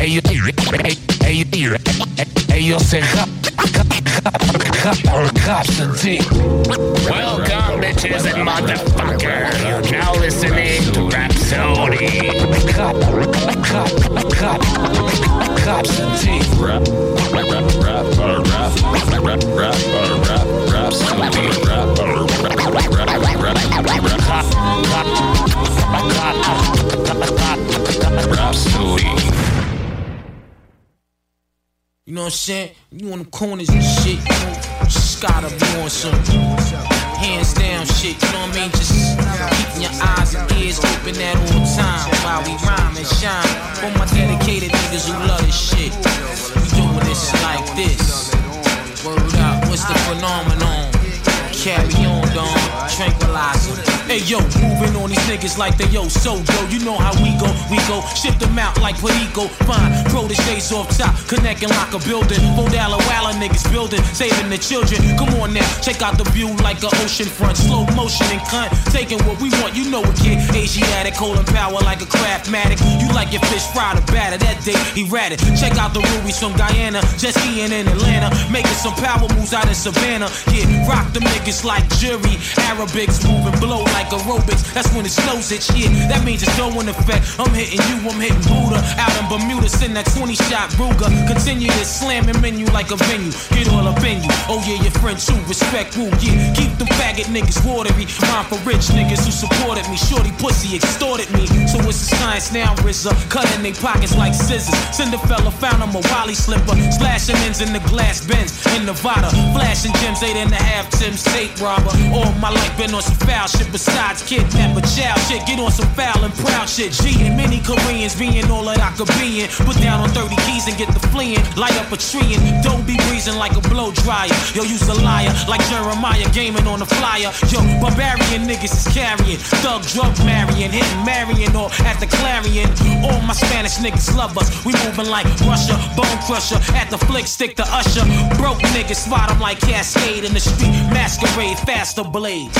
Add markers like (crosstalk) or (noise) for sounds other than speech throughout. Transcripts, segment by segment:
Hey, you, hey, hey, you, hey, yo, say cop, Constantine. Welcome, bitches and motherfuckers. You're now listening to Rhapsody. Uh, uh, uh, rap, Rhapsody. You know what I'm saying? You on the corners and shit, you just gotta be on some hands down shit, you know what I mean? Just keeping your eyes and ears open at all time while we rhyme and shine. For my dedicated niggas who love this shit, we doing this like this. Word up, what's the phenomenon? Carry on, dog, tranquilizer. Hey yo, moving on these niggas like they yo so yo. You know how we go, we go, ship them out like Perico. Fine, proteges off top, connect and lock a building. Bodala Walla niggas building, saving the children. Come on now, check out the view like a ocean front, slow motion and cunt. Taking what we want, you know it, kid. Asiatic, holding power like a craftmatic. You like your fish fried or batter, that day he ratted. Check out the rubies from Guyana, just being in Atlanta, making some power moves out in Savannah. Yeah, rock the niggas like jury, Arabics moving blow like aerobics. That's when it snows it, shit. That means it's going effect. I'm hitting you, I'm hitting Buddha. Out in Bermuda, send that 20 shot Ruger. Continue to slamming menu like a venue. Get all up in you. Oh yeah, your friend too. Respect woo, yeah. Keep them faggot niggas watery. Mine for rich niggas who supported me. Shorty pussy extorted me. So it's a science now, RZA. Cutting they pockets like scissors. Send a fella, found him a Wally slipper. Splashing ends in the glass bins in Nevada. Flashing gems, eight and a half Tim's tape robber. All my life been on some foul shit besides kidnap a child shit. Get on some foul and proud shit. G and many Koreans being all that I could be in. Put down on 30 keys and get the fleeing. Light up a tree and don't be breezing like a blow dryer. Yo, use a liar like Jeremiah gaming on the flyer. Yo, barbarian niggas is carrying. Thug drug marrying, hitting marrying or at the clarion. All my Spanish niggas love us. We moving like Russia, bone crusher. At the flick stick to usher. Broke niggas spot 'em like Cascade in the street. Masquerade, faster blade.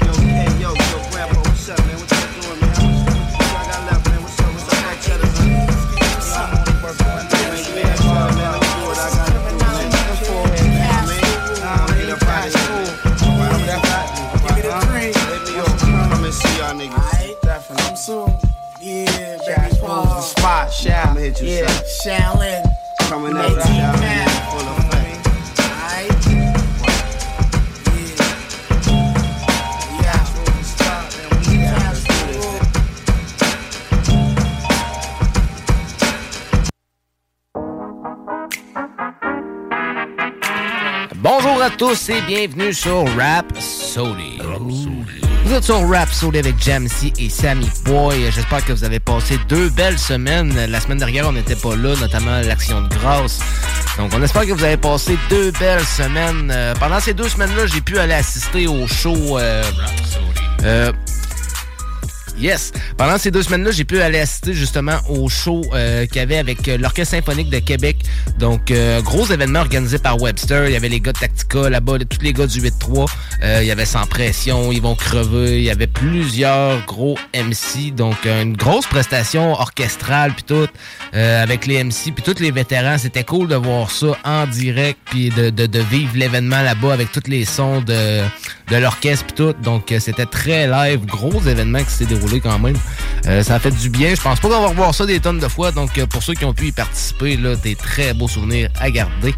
Yo, hey, yo, yo, grandpa, what's up, man? What you doing, man? How much what you got left, man? What's up, what's up, that cheddar, man? Man. Man, I'ma get tous et bienvenue sur Rap Sody. Vous êtes sur Rap Sody avec Jamsey et Sammy Boy. J'espère que vous avez passé deux belles semaines. La semaine dernière, on n'était pas là, notamment l'Action de grâce. Donc, on espère que vous avez passé deux belles semaines. Euh, pendant ces deux semaines-là, j'ai pu aller assister au show. euh, euh, Yes. Pendant ces deux semaines-là, j'ai pu aller assister justement au show euh, qu'il y avait avec euh, l'Orchestre symphonique de Québec. Donc, euh, gros événement organisé par Webster. Il y avait les gars de Tactica là-bas, tous les gars du 8-3. Euh, il y avait Sans Pression, Ils vont crever. Il y avait plusieurs gros MC. Donc, une grosse prestation orchestrale puis tout, euh, avec les MC puis tous les vétérans. C'était cool de voir ça en direct puis de, de, de vivre l'événement là-bas avec tous les sons de, de l'orchestre puis tout. Donc, euh, c'était très live. Gros événement qui s'est déroulé quand même. Euh, ça a fait du bien. Je pense pas qu'on va revoir ça des tonnes de fois. Donc, euh, pour ceux qui ont pu y participer, là, des très beaux souvenirs à garder.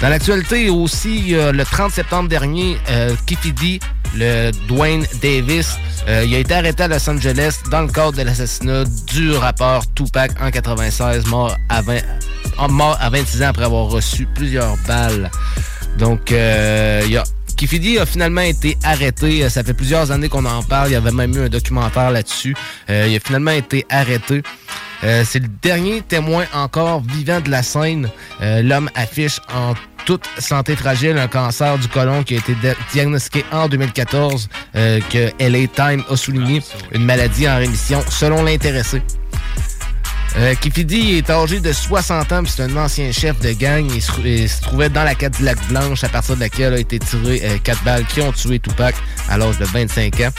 Dans l'actualité aussi, le 30 septembre dernier, euh, Kifidi, le Dwayne Davis, il a été arrêté à Los Angeles dans le cadre de l'assassinat du rappeur Tupac en 96, mort à, 20 en- mort à 26 ans après avoir reçu plusieurs balles. Donc, il y a Kifidi a finalement été arrêté. Euh, Ça fait plusieurs années qu'on en parle. Il y avait même eu un documentaire là-dessus. Euh, il a finalement été arrêté. Euh, c'est le dernier témoin encore vivant de la scène. Euh, L'homme affiche en toute santé fragile un cancer du côlon qui a été di- diagnostiqué en 2014, euh, que LA Time a souligné une maladie en rémission selon l'intéressé. Euh, Kifidi est âgé de 60 ans, puis c'est un ancien chef de gang. Il se, trouvait dans la Cadillac Blanche, à partir de laquelle a été tiré euh, quatre balles qui ont tué Tupac à l'âge de 25 ans.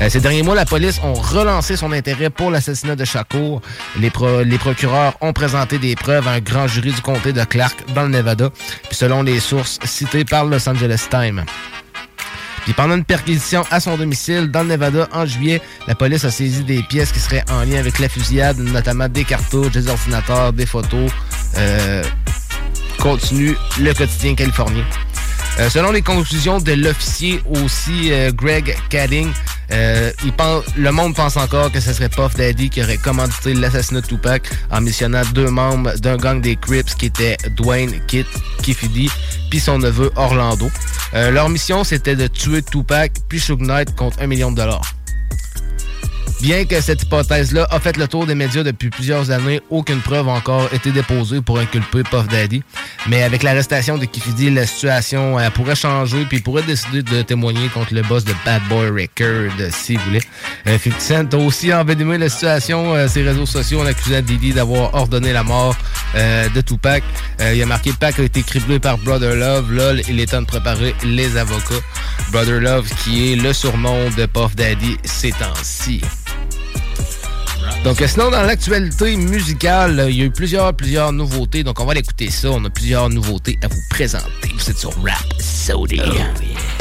Euh, ces derniers mois, la police ont relancé son intérêt pour l'assassinat de Shakur. Les, les procureurs ont présenté des preuves à un grand jury du comté de Clark dans le Nevada, selon les sources citées par Los Angeles Times. Puis pendant une perquisition à son domicile dans le Nevada en juillet, la police a saisi des pièces qui seraient en lien avec la fusillade, notamment des cartouches, des ordinateurs, des photos. Euh, continue le quotidien californien. Euh, selon les conclusions de l'officier aussi, euh, Greg Cadding, euh, il pense, le monde pense encore que ce serait Puff Daddy qui aurait commandité l'assassinat de Tupac en missionnant deux membres d'un gang des Crips qui étaient Dwayne Kit Kifidi puis son neveu Orlando. Euh, leur mission, c'était de tuer Tupac puis Suge Knight contre un million de dollars. Bien que cette hypothèse-là a fait le tour des médias depuis plusieurs années, aucune preuve a encore été déposée pour inculper Puff Daddy. Mais avec l'arrestation de Kifidi, la situation euh, pourrait changer, puis pourrait décider de témoigner contre le boss de Bad Boy Record, s'il voulait. Euh, 50 Cent a aussi envenimé la situation, euh, ses réseaux sociaux en accusant Diddy d'avoir ordonné la mort euh, de Tupac. Euh, il a marqué Pac a été criblé par Brother Love. Là, il est temps de préparer les avocats. Brother Love, qui est le surnom de Puff Daddy ces temps-ci. Donc, euh, sinon, dans l'actualité musicale, euh, il y a eu plusieurs, plusieurs nouveautés. Donc, on va aller écouter ça. On a plusieurs nouveautés à vous présenter. Vous êtes sur Rap Sody. L'adrénaline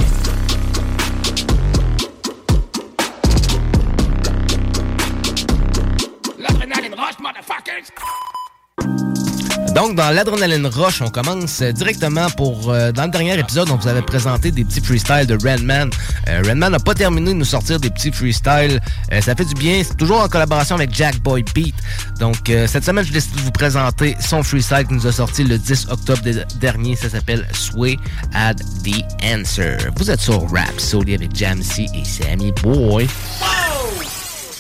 Donc, dans l'Adrenaline Rush, on commence euh, directement pour... euh, dans le dernier épisode, on vous avait présenté des petits freestyles de Redman. Euh, Redman n'a pas terminé de nous sortir des petits freestyles. Ça fait du bien. C'est toujours en collaboration avec Jack Boy Beat. Donc, cette semaine, je décide de vous présenter son freestyle qui nous a sorti le 10 octobre de- dernier. Ça s'appelle Sway at the Answer. Vous êtes sur Rap Soli avec Jamsey et Sammy Boy.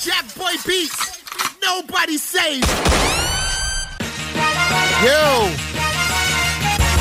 Jack Boy Beats! Nobody saves! Yo!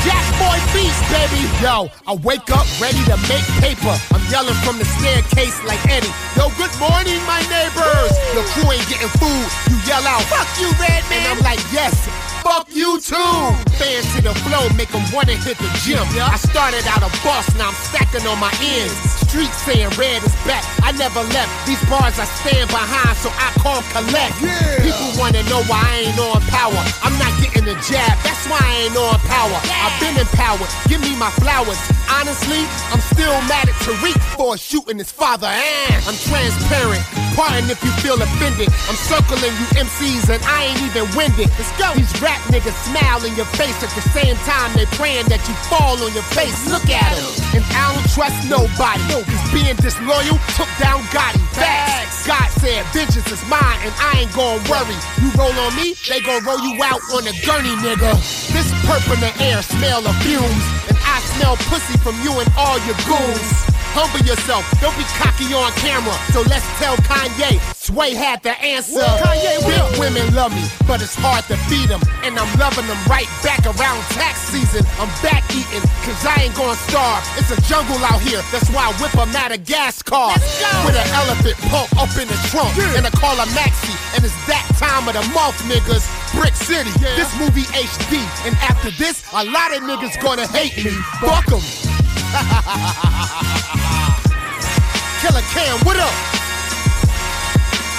Jack Boy Beats, baby! Yo, I wake up ready to make paper. I'm yelling from the staircase like Eddie. Yo, good morning, my neighbors! Your crew ain't getting food. You yell out, fuck you, Redman! And I'm like, yes, fuck you too! Fans to the flow, make them wanna hit the gym. I started out a boss, now I'm stacking on my ends. Street saying red is back. I never left. These bars I stand behind, so I call collect. People wanna know why I ain't on power. I'm not getting the jab, that's why I ain't on power. I've been empowered, give me my flowers. Honestly, I'm still mad at Tariq for shooting his father. Eh, I'm transparent. Pardon if you feel offended. I'm circling you MCs and I ain't even winded. Let's go. These rap niggas smile in your face at the same time they praying that you fall on your face. Look at them. And I don't trust nobody. He's being disloyal, took down Gotti. Facts. God said, vengeance is mine and I ain't gonna worry. You roll on me, they gon' roll you out on a gurney, nigga. This perp in the air smell of fumes. And I smell pussy from you and all your goons. Humble yourself, don't be cocky on camera. So let's tell Kanye, Sway had the answer. Kanye, Big women love me, but it's hard to feed them. And I'm loving them right back around tax season. I'm back eating, cause I ain't gonna starve. It's a jungle out here, that's why I whip a Madagascar. With an elephant pump up in the trunk, and I call a Maxi. And it's that time of the month, niggas. Brick City, yeah. this movie HD. And after this, a lot of niggas gonna hate me. Fuck them. (laughs) Killer Cam, what up?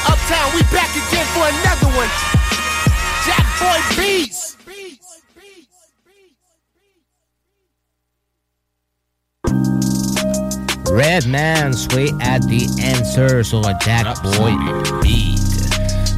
Uptown, we back again for another one. Jack Boy Beats. Redman, Sway at the Answer sur un Jackboy Beat.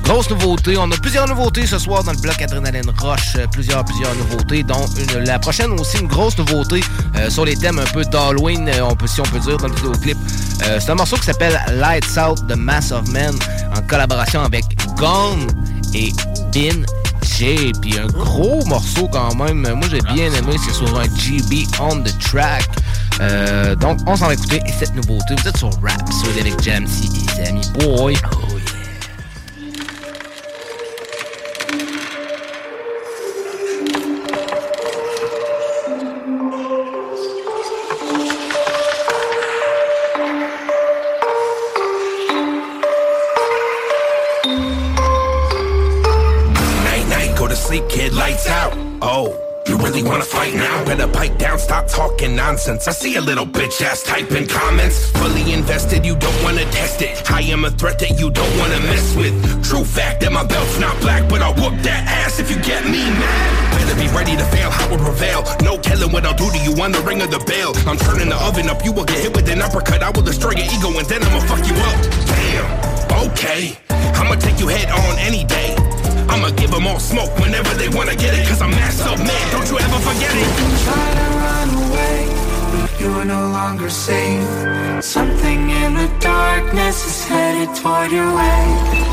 Grosse nouveauté, on a plusieurs nouveautés ce soir dans le bloc Adrenaline Rush, euh, plusieurs, plusieurs nouveautés, dont la prochaine aussi une grosse nouveauté euh, sur les thèmes un peu d'Halloween, euh, on peut, si on peut dire, dans le vidéoclip. C'est un morceau qui s'appelle Lights Out de Mass of Men en collaboration avec Gone et Bin J. Puis un gros morceau quand même, moi j'ai bien aimé, c'est sur un GB on the track. Donc on s'en va écouter cette nouveauté. Vous êtes sur Rap, sur avec Jamsey et Sammy Boy. Night, Oh. You really wanna fight now? Better pipe down, stop talking nonsense. I see a little bitch ass typing comments. Fully invested, you don't wanna test it. I am a threat that you don't wanna mess with. True fact that my belt's not black, but I'll whoop that ass if you get me mad. Better be ready to fail, I will prevail. No telling what I'll do to you on the ring of the bell. I'm turning the oven up, you will get hit with an uppercut. I will destroy your ego and then I'ma fuck you up. Damn, okay. I'ma take you head on any day. I'ma give them all smoke whenever they wanna get it. Cause I'm mass up, man. Don't you ever forget it. Try to run away, but you're no longer safe. Something in the darkness is headed toward your way.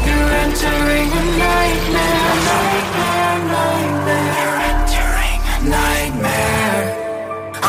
You're entering a nightmare, nightmare, nightmare. You're entering a nightmare.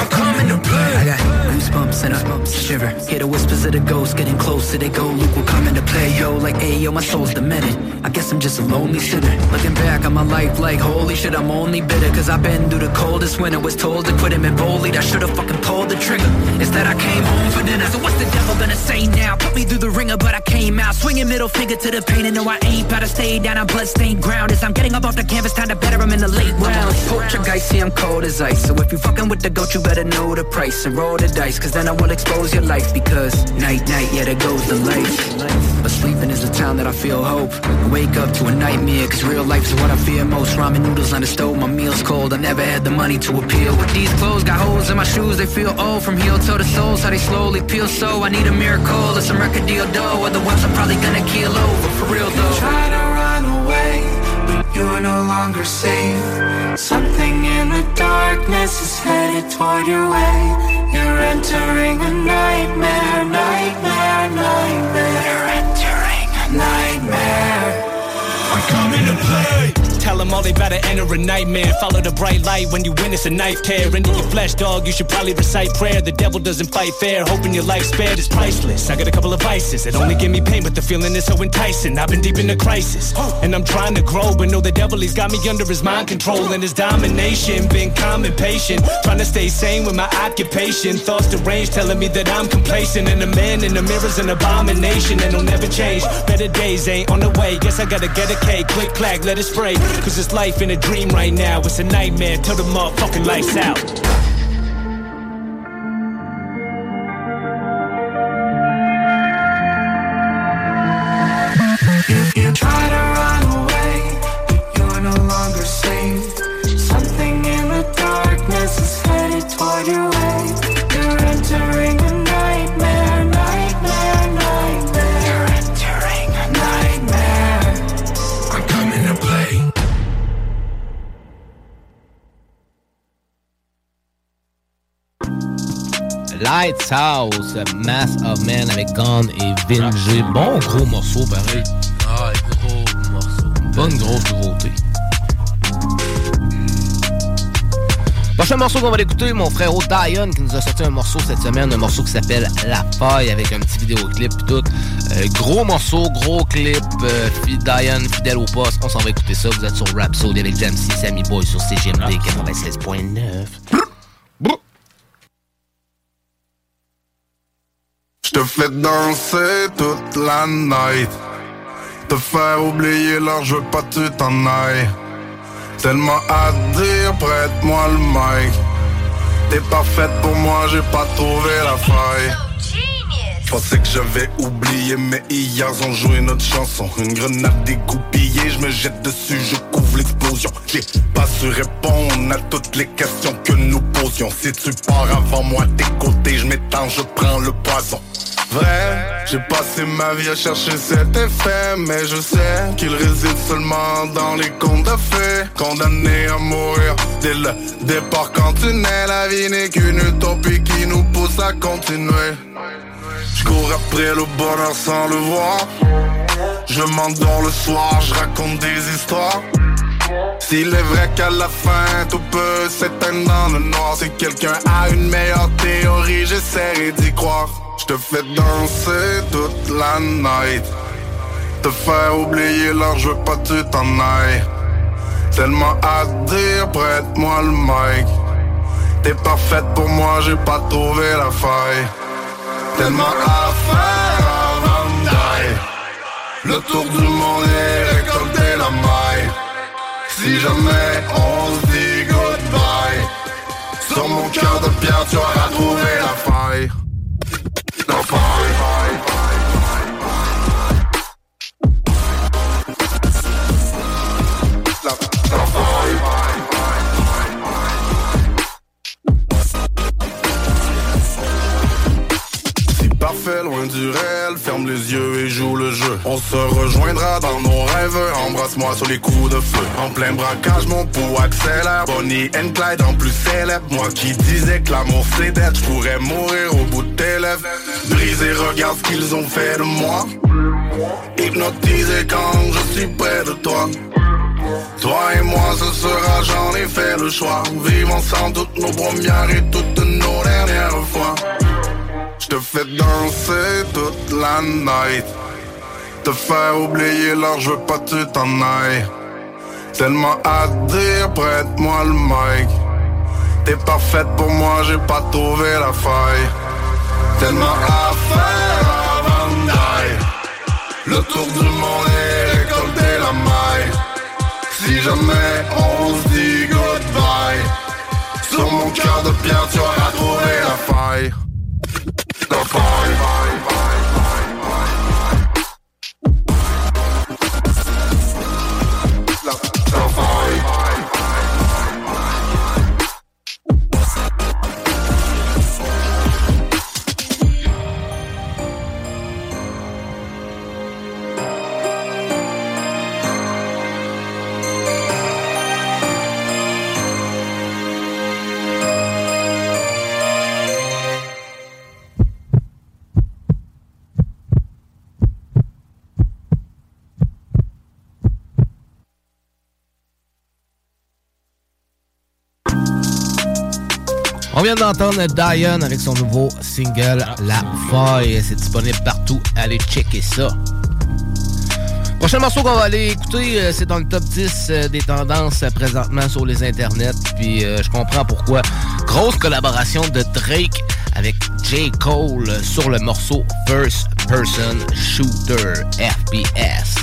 I'm coming to play. I got goosebumps and a shiver. Hear the whispers of the ghosts getting closer. They go, Luke will come into play, yo. Like, hey, yo, my soul's demented. I guess I'm just a lonely sinner. Looking back on my life, like, holy shit, I'm only bitter. Cause I've been through the coldest winter. Was told to quit him and boldly. I should've fucking pulled the trigger. Instead, I came home for dinner. So what's the devil gonna say now? Put me through the ringer, but I came out. Swinging middle finger to the pain. And no, I ain't about to stay down on bloodstained ground. As I'm getting up off the canvas, time to better him in the late rounds. Poltergeist, see, I'm cold as ice. So if you fucking with the goat, you better know the price and roll the dice. Cause then I will expose your life. Because night, night, yeah, there goes the light. But sleeping is the time that I feel hope. Wake up to a nightmare. Cause real life is what I fear most. Ramen noodles on the stove, my meal's cold. I never had the money to appeal. With these clothes, got holes in my shoes, they feel old. From heel toe to soles, how they slowly peel. So I need a miracle or some record deal dough. Otherwise, I'm probably gonna keel over. For real though. Try to run away, but you're no longer safe. Something in the darkness is headed toward your way. You're entering a nightmare, nightmare, nightmare. You're entering a nightmare. I'm coming to play. Tell them all they better enter a nightmare. Follow the bright light when you win, it's a knife tear. Into your flesh, dog, you should probably recite prayer. The devil doesn't fight fair. Hoping your life spared is priceless. I got a couple of vices that only give me pain, but the feeling is so enticing. I've been deep in a crisis. And I'm trying to grow, but know the devil, he's got me under his mind control and his domination. Been calm and patient. Trying to stay sane with my occupation. Thoughts deranged, telling me that I'm complacent. And the man in the mirror's an abomination, and it'll never change. Better days ain't on the way. Guess I gotta get a cake. Click, clack, let it spray. Cause it's life in a dream right now. It's a nightmare till the motherfucking lights out. You, try to run away, you're no longer safe. Something in the darkness is faded toward you Lights House, Mass of Men avec Gone et Vinge. Bon gros morceau pareil. Ah, gros morceau. Bonne grosse nouveauté. Prochain morceau qu'on va l'écouter, mon frère Dion qui nous a sorti un morceau cette semaine, un morceau qui s'appelle La Faille avec un petit vidéoclip et tout. Euh, gros morceau, gros clip, euh, Dion, fidèle au poste. On s'en va écouter ça. Vous êtes sur Rhapsody avec Jamsey, Sammy Boy sur CGMD 96.9. Te fais danser toute la night. Te faire oublier l'heure, je veux pas que tu t'en ailles. Tellement à dire, prête-moi le mic. T'es parfaite pour moi, j'ai pas trouvé la faille. Pensais que j'avais oublié, mais hier ont joué notre chanson. Une grenade dégoupillée, je me jette dessus, je couvre l'explosion. J'ai pas su répondre à toutes les questions que nous posions. Si tu pars avant moi, t'es côtés, je m'étends, je prends le poison. Vrai, j'ai passé ma vie à chercher cet effet, mais je sais qu'il réside seulement dans les contes de fées. Condamné à mourir dès le départ quand tu nais, la vie n'est qu'une utopie qui nous pousse à continuer. Je cours après le bonheur sans le voir. Je m'endors le soir, je raconte des histoires. S'il est vrai qu'à la fin tout peut s'éteindre dans le noir. Si quelqu'un a une meilleure théorie j'essaierai d'y croire. Je te fais danser toute la night. Te faire oublier l'heure je veux pas que tu t'en ailles. Tellement à dire prête-moi le mic. T'es parfaite pour moi j'ai pas trouvé la faille Tellement à faire avant die Le tour du monde et récolter la maille. Si jamais on se dit goodbye Sur mon cœur de pierre tu auras trouvé la faille Parfait loin du réel Ferme les yeux et joue le jeu. On se rejoindra dans nos rêves Embrasse-moi sur les coups de feu. En plein braquage mon pouls accélère. Bonnie and Clyde en plus célèbre. Moi qui disais que l'amour c'est d'être Je pourrais mourir au bout de tes lèvres. Brisé regarde ce qu'ils ont fait de moi. Hypnotisé quand je suis près de toi. Toi et moi ce sera j'en ai fait le choix. Vivre ensemble toutes nos premières et toutes nos dernières fois Je te fais danser toute la night. Te faire oublier l'heure je veux pas que tu t'en ailles. Tellement à dire prête-moi le mic. T'es parfaite pour moi j'ai pas trouvé la faille. Tellement à faire avant Le tour du monde et récolter la maille. Si jamais on se dit goodbye Sur mon cœur de pierre tu auras trouvé la faille La faille On vient d'entendre Diane avec son nouveau single La Faille. C'est disponible partout. Allez checker ça. Prochain morceau qu'on va aller écouter, euh, c'est dans le top 10 euh, des tendances euh, présentement sur les internets. Puis je comprends pourquoi. Grosse collaboration de Drake avec J. Cole sur le morceau First Person Shooter FPS.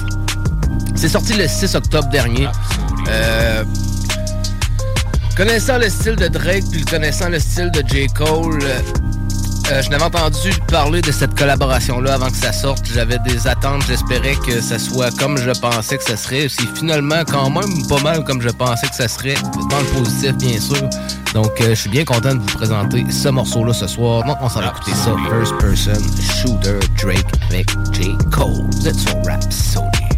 C'est sorti le 6 octobre dernier. Euh, Connaissant le style de Drake, puis connaissant le style de J. Cole, euh, je n'avais entendu parler de cette collaboration-là avant que ça sorte. J'avais des attentes, j'espérais que ça soit comme je pensais que ça serait. C'est finalement quand même pas mal comme je pensais que ça serait, dans le positif bien sûr. Donc euh, je suis bien content de vous présenter ce morceau-là ce soir. Donc on s'en va écouter ça. First Person Shooter Drake avec J. Cole. Vous êtes sur Rhapsody.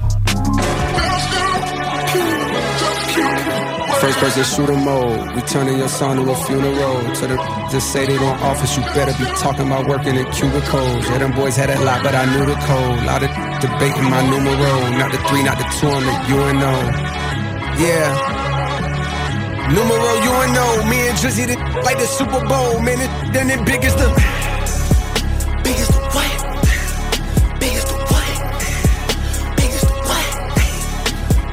First person shooter mode. We turning your son to a funeral. To the just say they don't office, you better be talking about working in cubicles. Yeah, them boys had a lot, but I knew the code. Lot of debating my numero. Not the three, not the two on the UNO. Yeah. Numero UNO, me and Drizzy like the Super Bowl, man. It, then it big as the.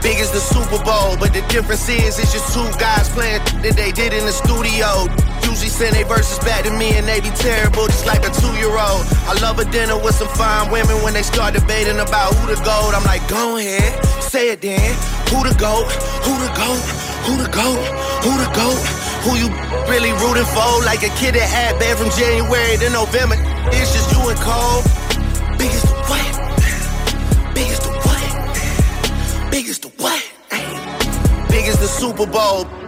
Big as the Super Bowl, but the difference is it's just two guys playing that they did in the studio. Usually send they verses back to me and they be terrible, just like a two-year-old. I love a dinner with some fine women when they start debating about who the gold. I'm like, go ahead, say it then. Who the goat? Who the goat? Who the goat? Who the goat? Who you really rooting for? Like a kid that had bad from January to November. It's just you and Cole. Big the Super Bowl.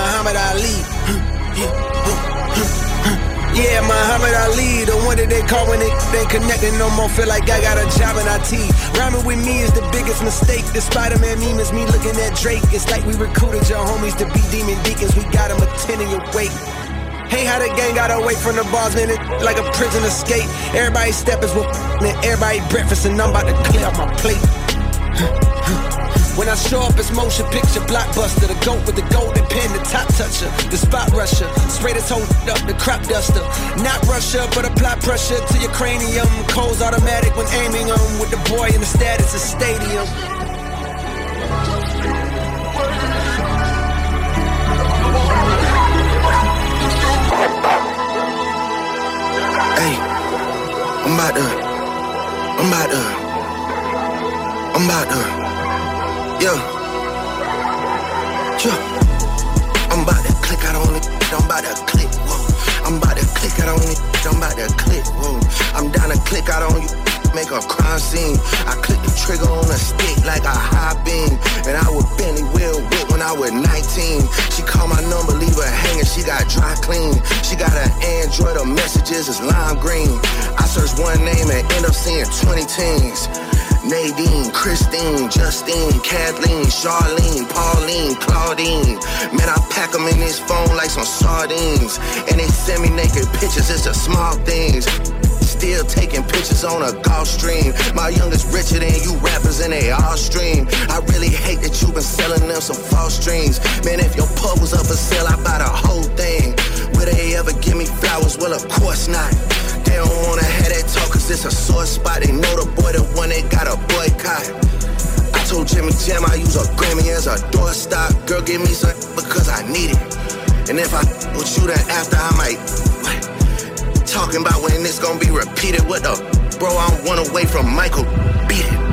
Muhammad Ali. Yeah, Muhammad Ali, the one that they call when they ain't connected no more. Feel like I got a job in IT. Rhyming with me is the biggest mistake. The Spider-Man meme is me looking at Drake. It's like we recruited your homies to be demon deacons. We got them attending your wake. Hey, how the gang got away from the bars, man, it like a prison escape. Everybody step is with and everybody breakfast, and I'm about to clear up my plate. When I show up, it's motion picture blockbuster. The goat with the golden pen, the top toucher, the spot rusher. Spray this whole up, the crop duster. Not Russia, but apply pressure to your cranium. Cold's automatic when aiming them with the boy in the status of stadium. Hey, I'm about to, I'm about to, I'm about uh, to, yeah, yeah. I'm about to click out on it, I'm about to click, whoa. I'm about to click out on it, I'm about to click, whoa. I'm down to click out on you, make a crime scene. I click the trigger on a stick like a high beam. And I would Benny Will whip when I was 19. She called my number, leave her hanging, she got dry clean. She got an Android, her messages is lime green. I search one name and end up seeing 20 teens. Nadine, Christine, Justine, Kathleen, Charlene, Pauline, Claudine. Man, I pack them in this phone like some sardines. And they send me naked pictures, it's the small things. Still taking pictures on a Gulfstream. My youngest richer than you rappers and they all stream. I really hate that you been selling them some false dreams. Man, if your pub was up for sale, I'd buy the whole thing. Will they ever give me flowers? Well, of course not. They don't wanna have that talk cause it's a sore spot. They know the boy the one they got a boycott. I told Jimmy Jam I use a Grammy as a doorstop. Girl, give me some because I need it. And if I with you then after I might what? Talking about when this gonna be repeated. What the bro, I'm one away from Michael. Beat it,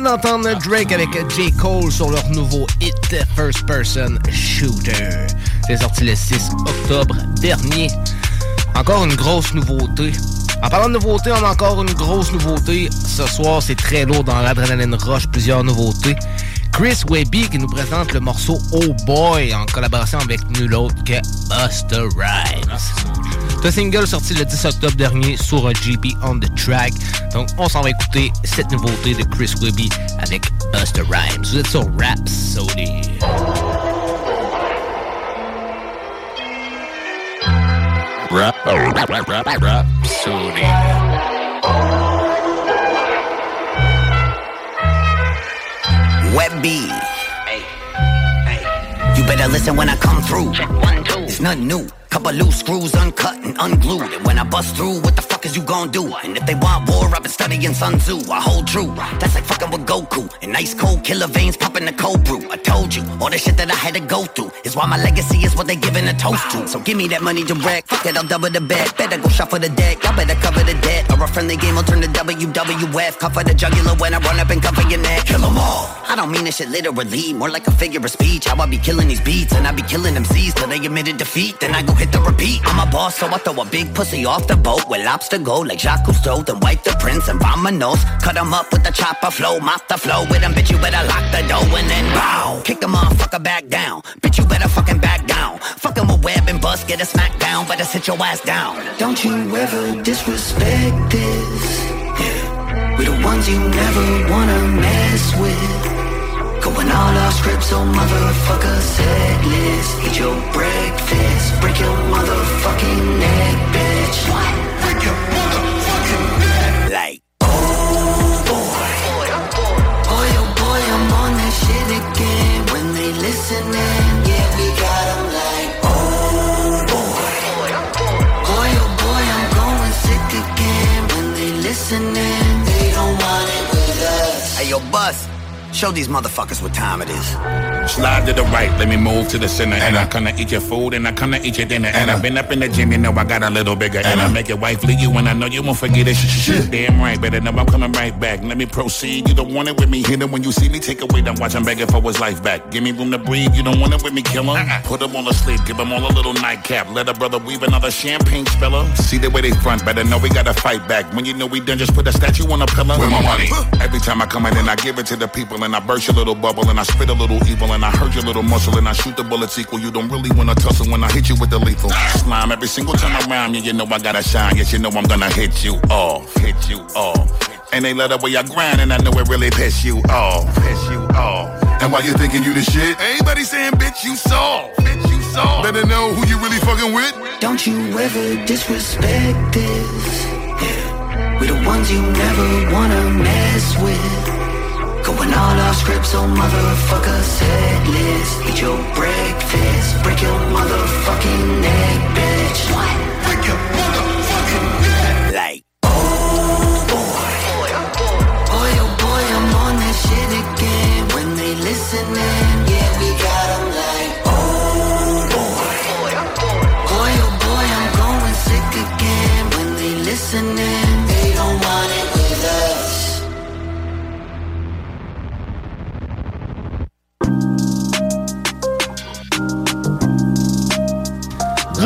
d'entendre Drake avec J. Cole sur leur nouveau hit First Person Shooter. C'est sorti le 6 octobre dernier. Encore une grosse nouveauté. En parlant de nouveauté, on a encore une grosse nouveauté. Ce soir, c'est très lourd dans l'Adrenaline Rush, plusieurs nouveautés. Chris Webby qui nous présente le morceau Oh Boy en collaboration avec nul autre que Buster Rhymes. Un single sorti le 10 octobre dernier sur GP on the Track. Donc on s'en va écouter cette nouveauté de Chris Webby avec Buster Rhymes. Vous êtes sur rap, Webby. You better listen when I come through. It's nothing new. Couple loose screws uncut and unglued. And when I bust through, what the fuck is you gon' do? And if they want war, I've been studying Sun Tzu. I hold true. That's like fucking with Goku. And ice cold killer veins popping the cold brew. I told you, all the shit that I had to go through is why my legacy is what they giving a toast to. So give me that money direct. Fuck it, I'll double the bet. Better go shop for the deck. Y'all better cover the debt. Or a friendly game will turn to WWF. Cover the jugular when I run up and cover your neck. Kill 'em all. I don't mean this shit literally. More like a figure of speech. How I be killing these beats. And I be killing them C's till they admitted defeat. Then I go hit the repeat. I'm a boss, so I throw a big pussy off the boat with lobster go like Jacques Cousteau. Then wipe the prints and bomb a nose. Cut 'em up with the chopper flow. Mop the flow with them, bitch. You better lock the door and then bow. Kick the motherfucker back down. Bitch, you better fucking back down. Fucking with web and bust, get a smack down. Better sit your ass down. Don't you ever disrespect this. Yeah. We the ones you never wanna mess with. Going all off script, so oh, motherfucker set list. Eat your breakfast, break your motherfucking neck, bitch. Break your motherfucking neck. Like, oh oh boy, I'm on that shit again. When they listening, yeah, we got 'em like, oh boy. Boy, oh boy, I'm going sick again. When they listening, they don't want it with us. Hey, yo, bus. Show these motherfuckers what time it is. Slide to the right, let me move to the center. And I come to eat your food and I come to eat your dinner. And I've been up in the gym, you know I got a little bigger. And I make your wife leave you and I know you won't forget it. Shh, shh, shh. Damn right, better know I'm coming right back. Let me proceed. You don't want it with me, hit him when you see me. Take away, don't watch him begging for his life back. Give me room to breathe. You don't want it with me, kill him. Uh-uh. Put him on a sleep, give him all a little nightcap. Let a brother weave another champagne speller. See the way they front, better know we gotta fight back. When you know we done, just put a statue on a pillar. With my money. Every time I come in and I give it to the people and I burst your little bubble and I spit a little evil and I hurt your little muscle and I shoot the bullets equal. You don't really wanna tussle when I hit you with the lethal slime. Every single time around you, you know I gotta shine. Yes, you know I'm gonna hit you off, hit you off. And they let the way I grind and I know it really piss you off, piss you off. And while you thinking you the shit, Everybody saying, bitch, you soft, bitch, you soft. better know who you really fucking with. Don't you ever disrespect this. Yeah. We the ones you never wanna mess with. Going all off script, so motherfucker set list. Eat your breakfast, break your motherfucking neck, bitch. Break your motherfucking neck. Like, oh boy. Boy, oh boy, oh, I'm on that shit again. When they listening, yeah, we got 'em like, oh boy. Boy, oh boy, I'm going sick again. When they listening,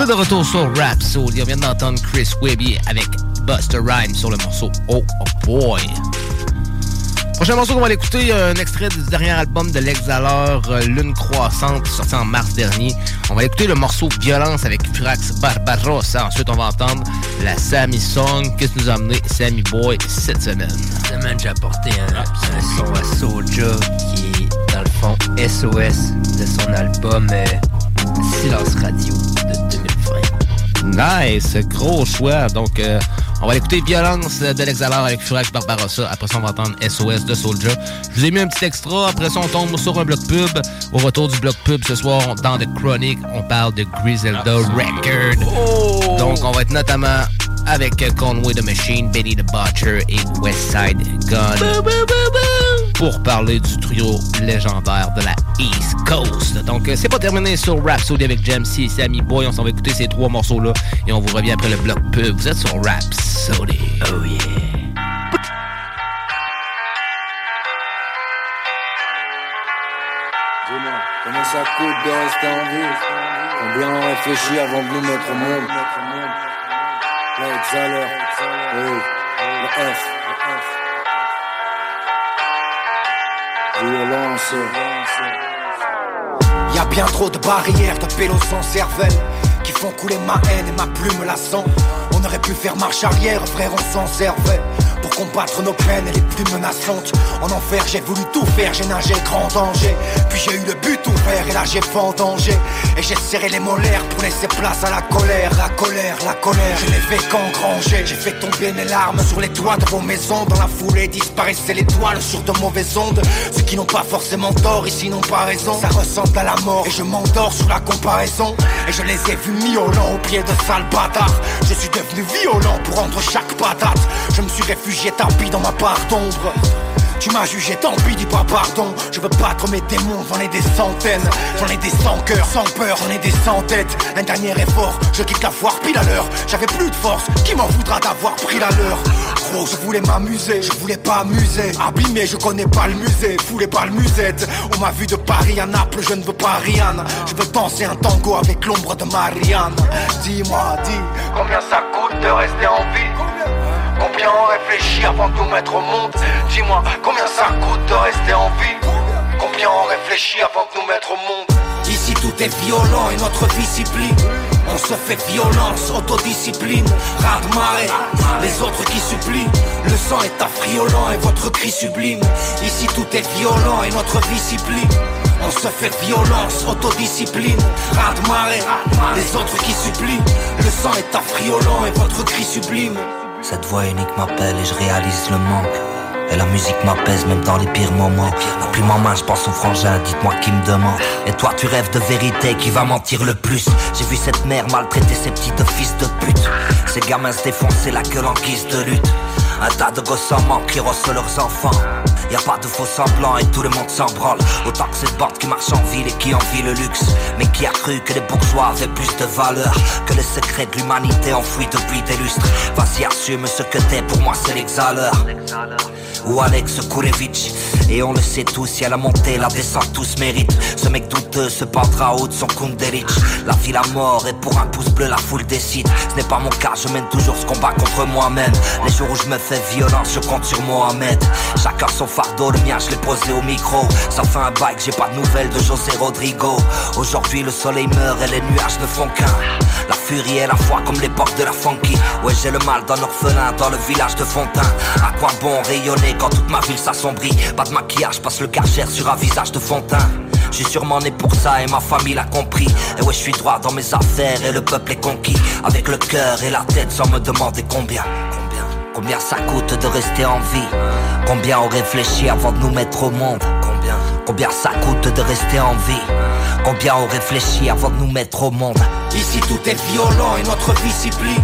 Vous êtes de retour sur Rap Soul. On vient d'entendre Chris Webby avec Buster Rhymes sur le morceau Oh, oh Boy. Prochain morceau qu'on va l'écouter, un extrait du dernier album de l'Exhaleur, euh, Lune Croissante, sorti en mars dernier. On va écouter le morceau Violence avec Furax Barbarossa. Ensuite, on va entendre la Sammy Song. Qu'est-ce que nous a amené Sammy Boy cette semaine? Cette semaine, j'ai apporté un, un son à qui est, dans le fond, SOS de son album euh, Silence Radio de 2020. Nice, gros choix. Donc, euh, on va écouter Violence de l'Exhaleur avec Furax Barbarossa. Après ça, on va entendre SOS de Soulja. Je vous ai mis un petit extra. Après ça, on tombe sur un bloc pub. Au retour du bloc pub ce soir, dans The Chronic, on parle de Griselda Record. Donc, on va être notamment avec Conway the Machine, Betty the Butcher et Westside Gun. Pour parler du trio légendaire de la East Coast. Donc, euh, c'est pas terminé sur Rhapsody avec Jamsey et Sammy Boy. On s'en va écouter ces trois morceaux-là et on vous revient après le bloc pub. Vous êtes sur Rhapsody. Oh yeah. Comment ça coûte de rester en vie? Combien on réfléchit avant de nous mettre au monde? Le F. Violence. Y a bien trop de barrières de pélos sans cervelle qui font couler ma haine et ma plume la sang. On aurait pu faire marche arrière, frère, on s'en servait. Pour combattre nos peines et les plus menaçantes. En enfer, j'ai voulu tout faire, j'ai nagé grand danger. Puis j'ai eu le but ouvert et là j'ai vendangé. Et j'ai serré les molaires pour laisser place à la colère, la colère, la colère. Je n'ai fait qu'engranger, j'ai fait tomber mes larmes sur les toits de vos maisons. Dans la foulée disparaissaient l'étoile sur de mauvaises ondes. Ceux qui n'ont pas forcément tort ici n'ont pas raison. Ça ressemble à la mort et je m'endors sous la comparaison. Et je les ai vus miaulants au pied de sales bâtards. Je suis devenu violent pour rendre chaque patate. Je me suis réfugié tapis dans ma part d'ombre. Tu m'as jugé, tant pis, dis pas pardon. Je veux battre mes démons, j'en ai des centaines. J'en ai des sans cœur, sans peur, j'en ai des sans tête. Un dernier effort, je quitte la foire pile à l'heure. J'avais plus de force, qui m'en voudra d'avoir pris la leur? Gros, je voulais m'amuser, je voulais pas amuser. Abîmé, je connais pas le musée, foulé pas le musette. On m'a vu de Paris à Naples, je ne veux pas rien. Je veux danser un tango avec l'ombre de Marianne. Dis-moi, dis, combien ça coûte de rester en vie? Combien on réfléchit avant de nous mettre au monde. Dis-moi, combien ça coûte de rester en vie? Combien on réfléchit avant de nous mettre au monde? Ici tout est violent et notre discipline. On se fait violence, autodiscipline. Marée, les autres qui supplient. Le sang est affriolant et votre cri sublime. Ici tout est violent et notre discipline. On se fait violence, autodiscipline, marée, les autres qui supplient, le sang est affriolant et votre cri sublime. Cette voix unique m'appelle et je réalise le manque. Et la musique m'apaise même dans les pires moments. Plus ma main, je pense au frangin, dites-moi qui me demande. Et toi, tu rêves de vérité, qui va mentir le plus J'ai vu cette mère maltraiter ses petits fils de pute. Ces gamins se défoncer la gueule en guise de lutte. Un tas de gosses en manque qui reçoivent leurs enfants. Y a pas de faux semblants et tout le monde s'en branle. Autant que cette bande qui marche en ville et qui envie le luxe. Mais qui a cru que les bourgeois avaient plus de valeur que les secrets de l'humanité enfouis depuis des lustres. Vas-y, assume ce que t'es, pour moi c'est l'exhaleur. Ou Alex Kurevich. Et on le sait tous, y a la montée, la descente, tous méritent. Ce mec douteux se pendra haut de son Kunderich. La vie, la mort, et pour un pouce bleu, la foule décide. Ce n'est pas mon cas, je mène toujours ce combat contre moi-même. Les jours où je me fais violence, je compte sur Mohamed. Chacun son fardeau, le mien, je l'ai posé au micro. Ça fait un que j'ai pas de nouvelles de José Rodrigo. Aujourd'hui, le soleil meurt et les nuages ne font qu'un. La furie et la foi comme l'époque de la funky. Ouais, j'ai le mal d'un orphelin dans le village de Fontaine. À quoi bon rayonner quand toute ma ville s'assombrit? Pas de maquillage, passe le gargère sur un visage de Fontaine. Je suis sûrement né pour ça et ma famille l'a compris. Et ouais, je suis droit dans mes affaires et le peuple est conquis. Avec le cœur et la tête sans me demander. Combien? Combien ça coûte de rester en vie? Combien on réfléchit avant de nous mettre au monde Combien Combien ça coûte de rester en vie Combien on réfléchit avant de nous mettre au monde Ici tout est violent et notre discipline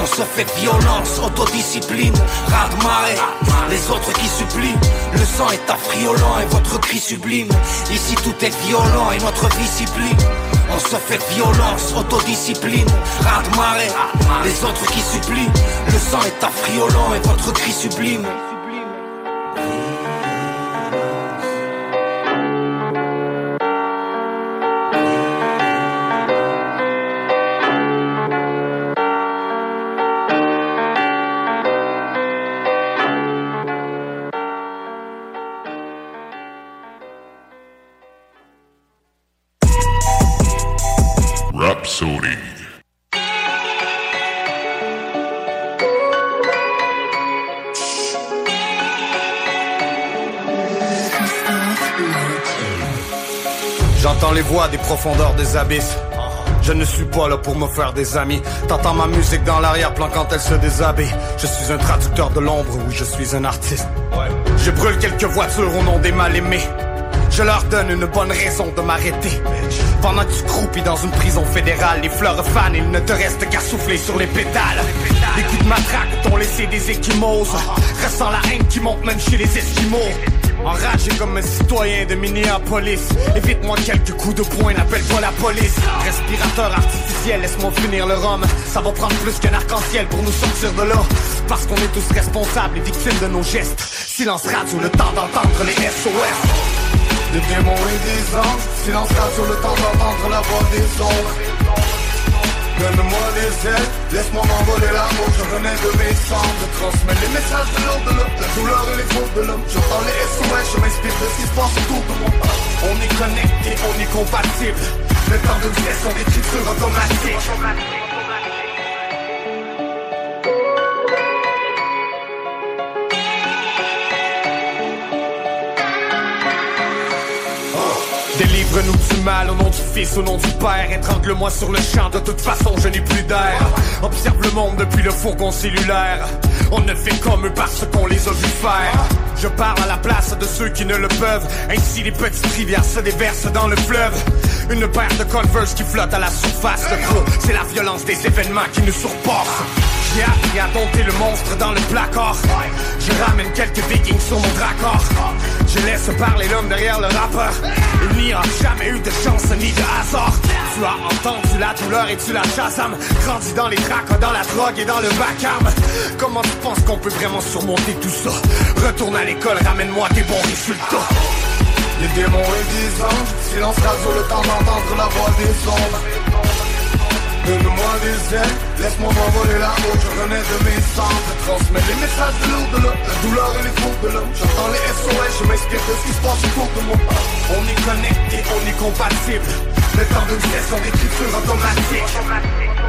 on se fait violence, autodiscipline, rade marée, les autres qui supplient. Le sang est affriolant et votre cri sublime. Ici tout est violent et notre discipline. On se fait violence, autodiscipline, rade marée, les autres qui supplient. Le sang est affriolant et votre cri sublime. Rapsodie. J'entends les voix des profondeurs des abysses. Je ne suis pas là pour me faire des amis. T'entends ma musique dans l'arrière-plan quand elle se déshabille. Je suis un traducteur de l'ombre, oui, je suis un artiste. Je brûle quelques voitures au nom des mal-aimés. Je leur donne une bonne raison de m'arrêter. Pendant que tu croupis dans une prison fédérale, les fleurs fanent, il ne te reste qu'à souffler sur les pétales. Des coups de matraque t'ont laissé des échymoses. Ressens la haine qui monte même chez les esquimaux. Enragé comme un citoyen de Minneapolis. Évite-moi quelques coups de poing, n'appelle pas la police. Respirateur artificiel, laisse-moi finir le rhum. Ça va prendre plus qu'un arc-en-ciel pour nous sortir de là. Parce qu'on est tous responsables et victimes de nos gestes. Silence radio, le temps d'entendre les SOS Des démons et des anges Silence radio, le temps d'entendre la voix des ombres Donne-moi les ailes, laisse-moi m'envoler l'amour Je remets de mes cendres, je transmets les messages de l'ordre de l'homme La douleur et les fautes de l'homme. Je parle les SOS, je m'inspire de ce qui se passe autour de mon On est connecté, on est compatible Mes temps de vitesse sont des titres automatiques Délivre-nous du mal au nom Fils, au nom du Père. Étrangle-moi sur le champ, de toute façon je n'ai plus d'air. Observe le monde depuis le fourgon cellulaire. On ne fait comme eux parce qu'on les a vus faire. Je parle à la place de ceux qui ne le peuvent. Ainsi les petites rivières se déversent dans le fleuve. Une paire de Converse qui flotte à la surface. C'est la violence des événements qui nous surpassent. J'ai appris à dompter le monstre dans le placard. Je ramène quelques vikings sur mon dracor. Je laisse parler l'homme derrière le rappeur. Il n'y a jamais eu de chance ni de hasard. Tu as entendu la douleur et tu la chasames. Grandi dans les tracas, dans la drogue et dans le vacarme. Comment tu penses qu'on peut vraiment surmonter tout ça? Retourne à l'école, ramène-moi des bons résultats. Les démons et des anges, silence radio, le temps d'entendre la voix des ombres. Donne-moi des ailes, laisse-moi m'envoler là-haut, je renais de mes cendres Je transmets les messages de l'au-delà, la douleur et les fous de l'homme. J'entends les SOS, je m'inspire de ce qui se passe autour de moi On est connecté, on est compatible. Le temps d'une session d'écriture automatique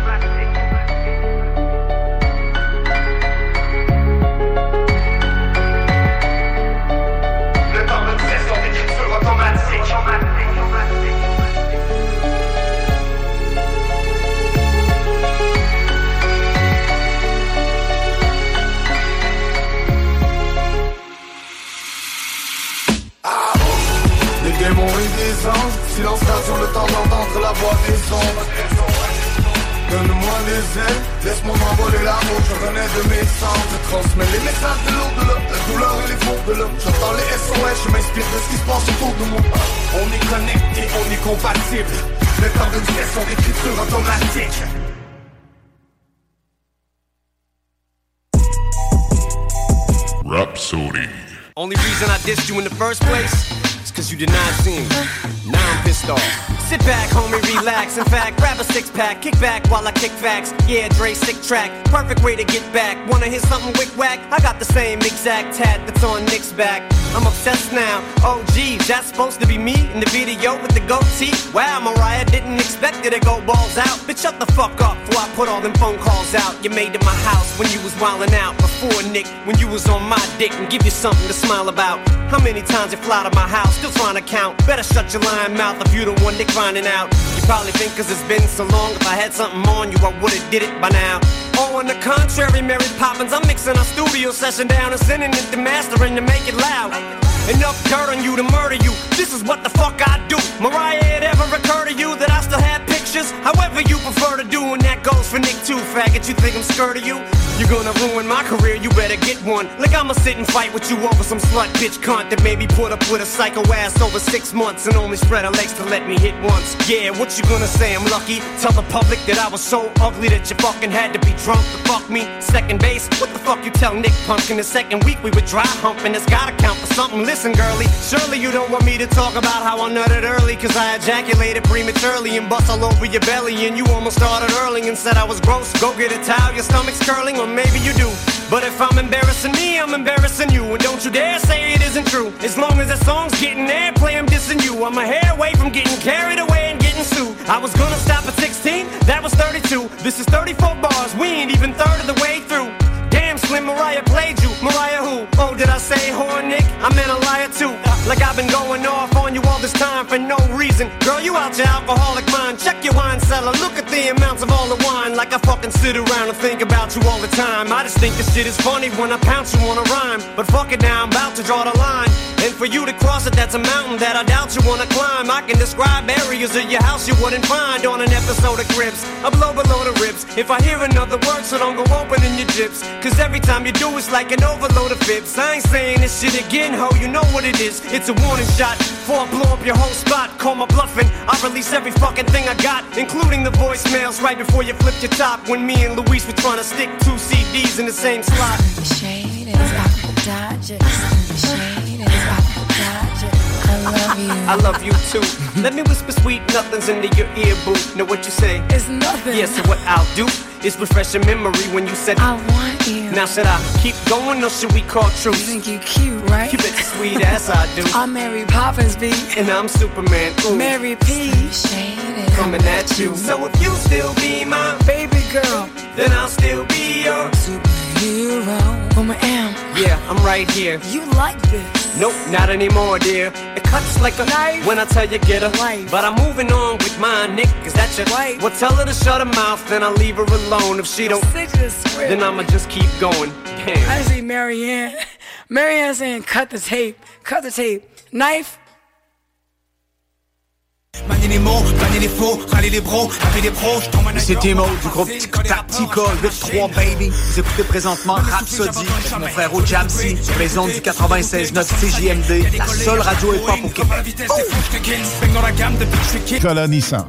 anges, silence radio, le temps d'entendre la voix des ombres. Donne-moi des ailes, laisse-moi m'envoler là-haut, je renais de mes cendres. Je transmets les messages de l'au-delà, la douleur et les faux de l'homme J'entends les SOS, je m'inspire de ce qui se passe autour de moi. On est connecté, on est compatible Le temps d'une session d'écriture automatique Rhapsody. Only reason I dissed you in the first place cause you did not see me. Now I'm pissed off. Sit back, homie, relax. In fact, grab a six pack, kick back while I kick facts. Yeah, Dre, sick track. Perfect way to get back. Wanna hear something wick whack? I got the same exact tat that's on Nick's back. I'm obsessed now. Oh, geez, that's supposed to be me in the video with the goatee. Wow, Mariah didn't expect it to go balls out. Bitch, shut the fuck up before I put all them phone calls out. You made in my house when you was wildin' out. Before Nick, when you was on my dick and give you something to smile about. How many times you fly to my house, still trying to count? Better shut your lying mouth if you the one they grinding out. You probably think cause it's been so long, if I had something on you, I would've did it by now. Oh, on the contrary, Mary Poppins, I'm mixing our studio session down and sending it to mastering to make it loud like it. Enough dirt on you to murder you. This is what the fuck I do. Mariah, it ever occur to you that I still have pictures? However you prefer to do, and that goes for Nick too, faggot. You think I'm scared of you? You're gonna ruin my career, you better get one. Like I'ma sit and fight with you over some slut bitch cunt that made me put up with a psycho ass over six months and only spread her legs to let me hit once. Yeah, what you gonna say? I'm lucky. Tell the public that I was so ugly that you fucking had to be drunk to fuck me. Second base, what the fuck you tell Nick Punk in the second week we were dry humping? It's gotta count for something. Listen, girlie, surely you don't want me to talk about how I nutted early, cause I ejaculated prematurely and bust all over your belly, and you almost started early and said I was gross. Go get a towel, your stomach's curling, or maybe you do. But if I'm embarrassing me, I'm embarrassing you. And don't you dare say it isn't true. As long as that song's getting airplay, I'm dissing you. I'm a hair away from getting carried away and getting sued. I was gonna stop at 16, that was 32. This is 34 bars, we ain't even third of the way through. Damn, Slim Mariah played you. Mariah who? Oh, did I say whore, Nick? I meant a liar too. Uh, like I've been going off on you all this time for no reason. Girl, you out your alcoholic mind. Check your wine cellar. Look at the amounts of all the wine. Like I fucking sit around and think about you all the time. I just think this shit is funny when I pounce you on a rhyme. But fuck it now, I'm about to draw the line. And for you to cross it, that's a mountain that I doubt you wanna climb. I can describe areas of your house you wouldn't find on an episode of Grips. I blow below the ribs. If I hear another word, so don't go opening your jips. Cause every time you do, it's like an overload of fibs. I ain't saying this shit again, ho, you know what it is. It's a warning shot before I blow up your whole spot. Call my bluffing. I release every fucking thing I got, including the voicemails right before you flipped your top. When me and Luis were trying to stick two CDs in the same slot. The Shade is about the Dodgers. Shade is you. I love you too. Let me whisper sweet nothings into your ear, boo. Know what you say? It's nothing. Yeah, so what I'll do is refresh your memory when you said I want you. Now should I keep going or should we call truce? You think you cute, right? You bet sweet ass I do. I'm Mary Poppins, B. And I'm Superman. Ooh. Mary P. Coming at you. So if you still be my baby girl, then I'll still be your hero. Where I am. Yeah, I'm right here. You like this? Nope, not anymore, dear. It cuts like a knife when I tell you get a life. But I'm moving on with my Nick. Is that your wife? Well, tell her to shut her mouth, then I'll leave her alone. If she don't, Stick to the script. then I'ma just keep going. Damn. I see Marianne. (laughs) Marianne saying, cut the tape, cut the tape. Knife. Les mots, les faux, râler les bros, les pros, je t'en C'est Timo du groupe Tactical 8-3 Baby. Vous écoutez présentement Rhapsody avec mon frère sur les ondes du 96.9 CJMD, la seule radio hip-hop au Québec. Colonisant.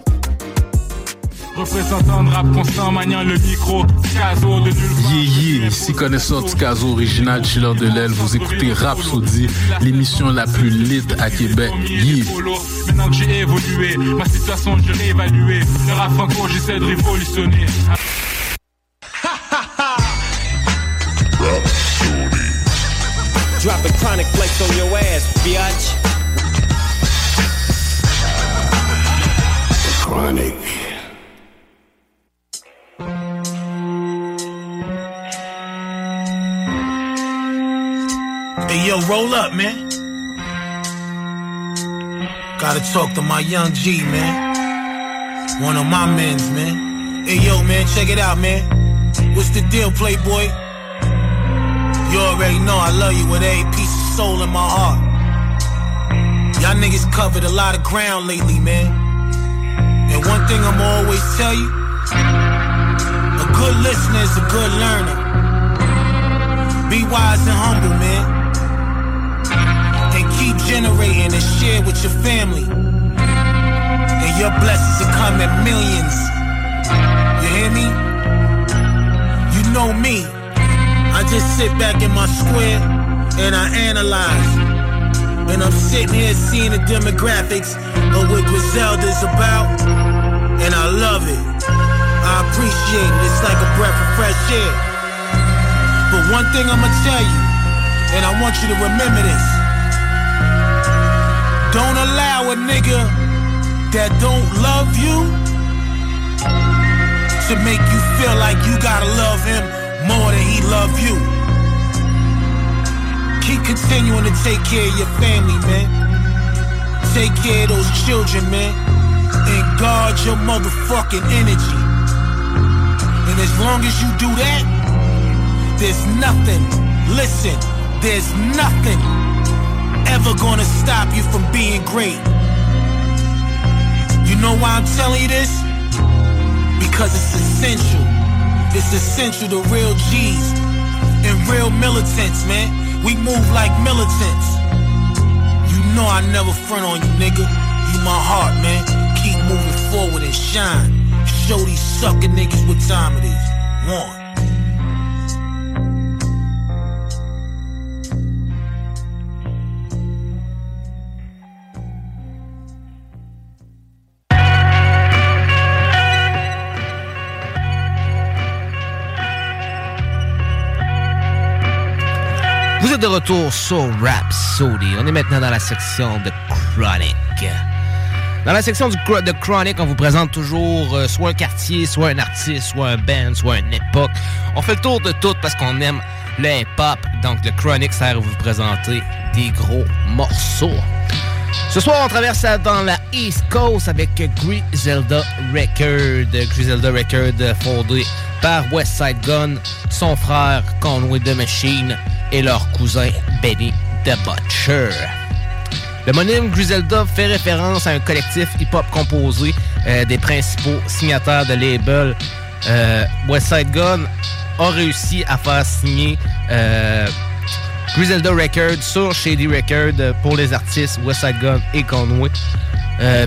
Représentant de rap constant, maniant le micro, Caso de nulle Yeah, yeah, ici connaisseur du Caso original Chiller de l'aile, vous écoutez Rhapsody, l'émission la plus lit à Québec. Yeah. polo. Maintenant que j'ai évolué, ma situation j'ai réévalué. Le rap franco, j'essaie de révolutionner. Dropping chronic flakes on your ass, biatch. Chronic. Yo, roll up, man. Gotta talk to my young G, man. One of my men's, man. Hey yo, man, check it out, man. What's the deal, Playboy? You already know I love you with every piece of soul in my heart. Y'all niggas covered a lot of ground lately, man. And one thing I'ma always tell you, a good listener is a good learner. Be wise and humble, man. And generating and share with your family. And your blessings will come in millions. You hear me? You know me. I just sit back in my square and I analyze. And I'm sitting here seeing the demographics of what Griselda's about. And I love it. I appreciate it. It's like a breath of fresh air. But one thing I'ma tell you, and I want you to remember this. Don't allow a nigga that don't love you to make you feel like you gotta love him more than he love you. Keep continuing to take care of your family, man. Take care of those children, man. And guard your motherfucking energy. And as long as you do that, there's nothing, listen, there's nothing ever gonna stop you from being great. You know why I'm telling you this? Because it's essential. It's essential to real G's and real militants, man. We move like militants. You know I never front on you, nigga. You my heart, man. Keep moving forward and shine. Show these sucker niggas what time it is. One. De retour sur Rhapsody. On est maintenant dans la section de Chronic. Dans la section du de Chronic, on vous présente toujours euh, soit un quartier, soit un artiste, soit un band, soit une époque. On fait le tour de tout parce qu'on aime le hip-hop. Donc le Chronic sert à vous présenter des gros morceaux. Ce soir, on traverse dans la East Coast avec Griselda Record. Griselda Record euh, fondé par Westside Gun, son frère Conway the Machine et leur cousin Benny the Butcher. Le monime Griselda fait référence à un collectif hip-hop composé euh, des principaux signataires de label. Euh, Westside Gun a réussi à faire signer euh, Griselda Records sur Shady Records pour les artistes Westside Gun et Conway.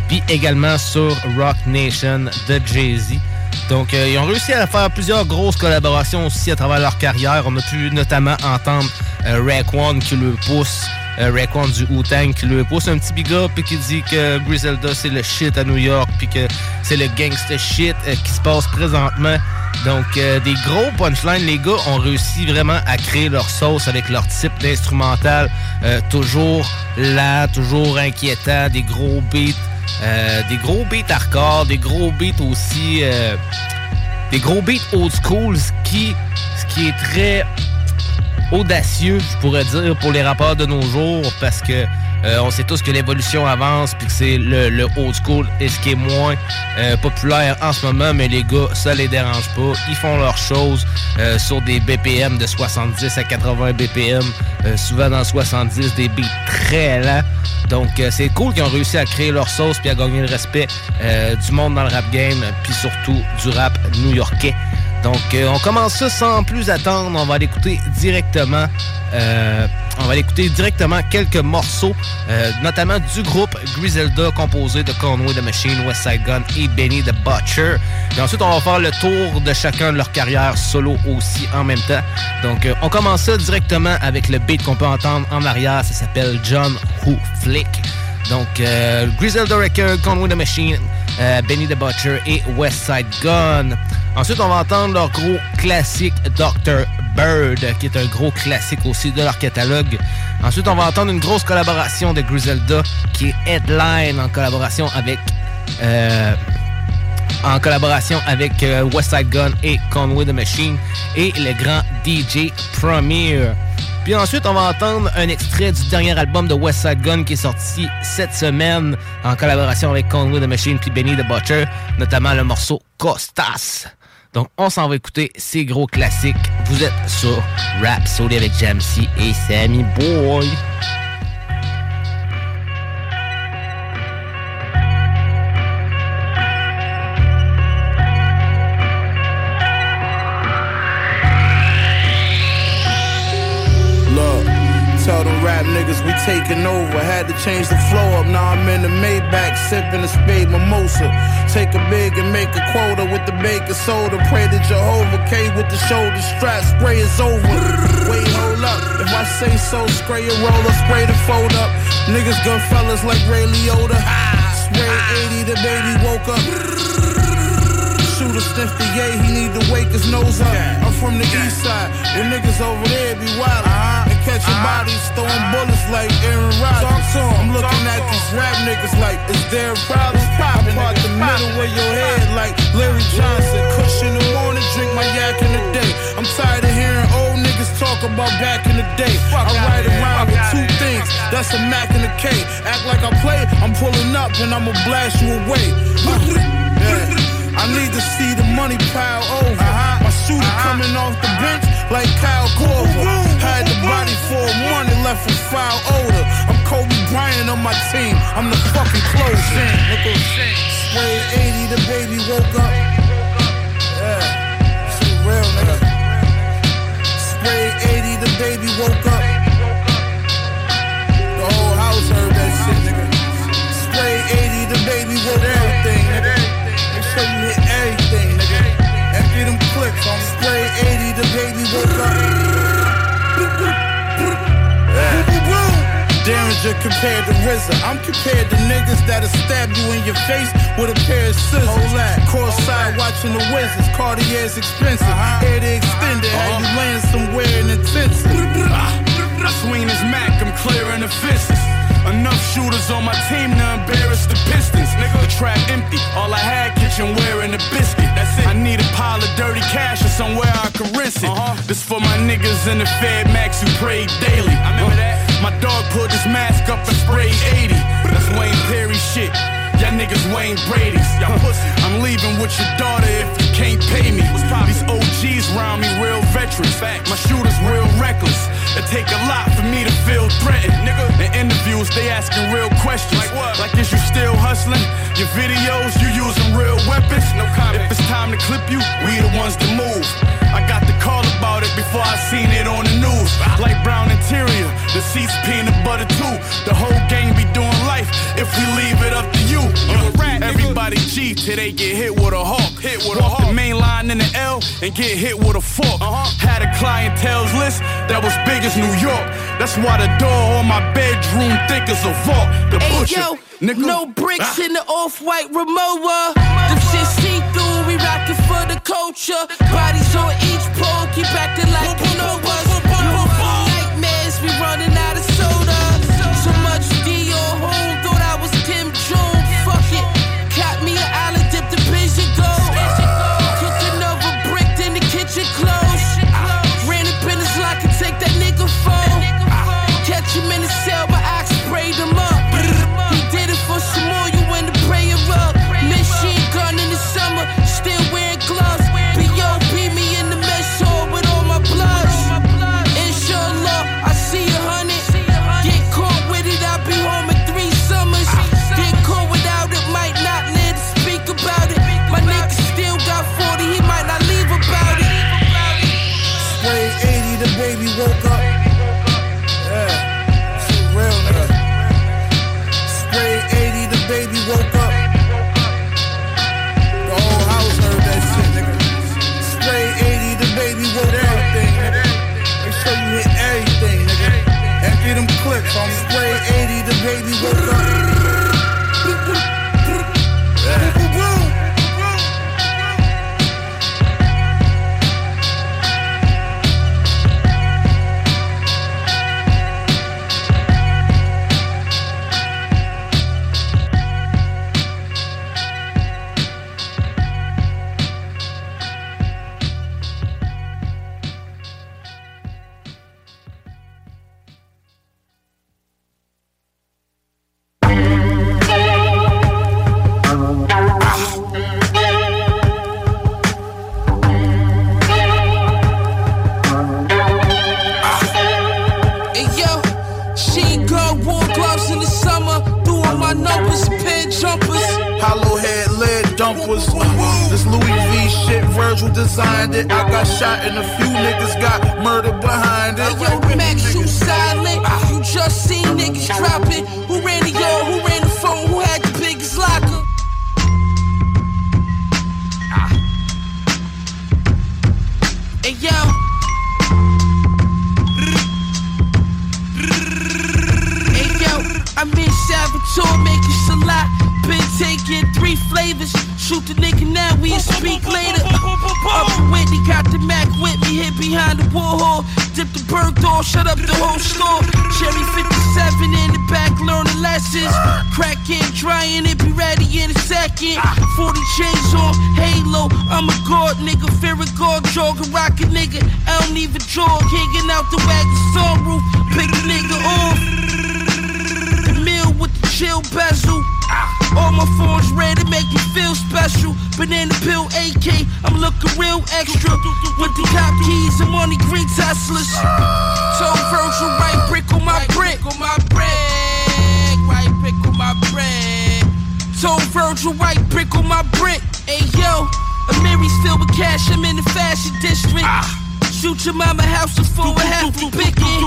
Puis également sur Rock Nation de Jay-Z. Donc, euh, ils ont réussi à faire plusieurs grosses collaborations aussi à travers leur carrière. On a pu notamment entendre euh, Raekwon qui le pousse, euh, Raekwon du Wu-Tang qui le pousse un petit big up et qui dit que Griselda c'est le shit à New York puis que c'est le gangster shit euh, qui se passe présentement. Donc, euh, des gros punchlines. Les gars ont réussi vraiment à créer leur sauce avec leur type d'instrumental. toujours là, toujours inquiétant, des gros beats. Euh, des gros beats hardcore, des gros beats aussi... euh, des gros beats old school, ce qui, ce qui est très audacieux, je pourrais dire, pour les rappeurs de nos jours, parce que euh, on sait tous que l'évolution avance, puis que c'est le, old school et ce qui est moins euh, populaire en ce moment, mais les gars, ça les dérange pas. Ils font leurs choses euh, sur des BPM de 70 à 80 BPM, souvent dans 70, des beats très lents. Donc c'est cool qu'ils ont réussi à créer leur sauce puis à gagner le respect du monde dans le rap game, puis surtout du rap new-yorkais. Donc, on commence ça sans plus attendre. On va l'écouter directement. On va l'écouter directement quelques morceaux, euh, notamment du groupe Griselda, composé de Conway the Machine, West Side Gun et Benny the Butcher. Et ensuite, on va faire le tour de chacun de leur carrière solo aussi en même temps. Donc, euh, on commence ça directement avec le beat qu'on peut entendre en arrière. Ça s'appelle John Who Flick. Donc, euh, Conway the Machine, euh, Benny the Butcher et West Side Gun. Ensuite, on va entendre leur gros classique Dr. Bird, qui est un gros classique aussi de leur catalogue. Ensuite, on va entendre une grosse collaboration de Griselda, qui est Headline en collaboration avec... euh, en collaboration avec euh, Gun et Conway the Machine et le grand DJ Premier. Puis ensuite, on va entendre un extrait du dernier album de West Side Gun qui est sorti cette semaine en collaboration avec Conway the Machine puis Benny the Butcher, notamment le morceau Costas. Donc, on s'en va écouter ces gros classiques. Vous êtes sur Rap Soli avec Jamsey et Sammy Boy. Niggas we taking over. Had to change the flow up. Now I'm in the Maybach, sipping a spade mimosa. Take a big and make a quota with the baking soda. Pray to Jehovah K with the shoulder strap. Spray is over. Wait, hold up. If I say so, spray a roller, spray the fold up. Niggas gun fellas like Ray Liotta. Spray 80, the baby woke up. Shooter sniff the yay, he need to wake his nose up. I'm from the east side, where niggas over there be wild. And catching bodies, throwing bullets like Aaron Rodgers. I'm looking at these rap niggas like, is there a problem? I part the middle of your head like Larry Johnson. Kush in the morning, drink my yak in the day. I'm tired of hearing old niggas talk about back in the day. I ride around with two things, that's a Mac and a K. Act like I play, I'm pulling up and I'ma blast you away. Yeah. I need to see the money pile over. Uh-huh. My shooter uh-huh. coming off the bench like Kyle Korver. Had the body for a money left with foul odor. I'm Kobe Bryant on my team. I'm the fucking closing. Spray 80, the baby woke up. Yeah, shit real, nigga. Spray 80, the baby woke up. The whole house heard that shit, nigga. Spray 80, the baby woke up. Everything, nigga. Sure you hit everything, nigga. And them clicks on spray 80, the baby woke up. Derringer compared to RZA. I'm compared to niggas that'll stab you in your face with a pair of scissors. Hold that. Courtside watching the Wizards. Cartier's expensive. Uh-huh. Hair to extend it. How uh-huh. you land somewhere in intensive. (laughs) I swing this Mac, I'm clearing the fences. Enough shooters on my team to embarrass the Pistons. Nigga, the trap empty. All I had kitchenware and a biscuit. That's it. I need a pile of dirty cash or somewhere I can rinse it. Uh-huh. This for my niggas in the Fed Max who pray daily. I remember uh, that. My dog pulled his mask up and sprayed 80. That's Wayne Perry shit. Y'all niggas Wayne Brady's. Y'all pussy. I'm leaving with your daughter if you can't pay me. These OGs round me real veterans. My shooters real reckless. It take a lot for me to feel threatened. Nigga, in they asking real questions. Like what? Like is you still hustling? Your videos you using real weapons? No comment. If it's time to clip you, we the ones to move. I got the call about it before I seen it on the news. Like brown interior, the seats peanut butter too. The whole gang be doing if we leave it up to you. Uh, everybody G till they get hit with a hawk. Hit with Walk a hawk. the main line in the L and get hit with a fork. Had a clientele's list that was big as New York. That's why the door on my bedroom thick as a vault. The Hey butcher, yo, nigga. no bricks Ah. in the off-white Rimowa. Them shit see through, we rockin' for the culture. Bodies on each pole, keep acting like you know and money green Teslas. Told Virgil, right brick on my brick. On my brick, right brick on my brick. Told Virgil, right brick on my brick. Hey yo, a Amiri's filled with cash, I'm in the fashion district. Shoot your mama house before a half a picking.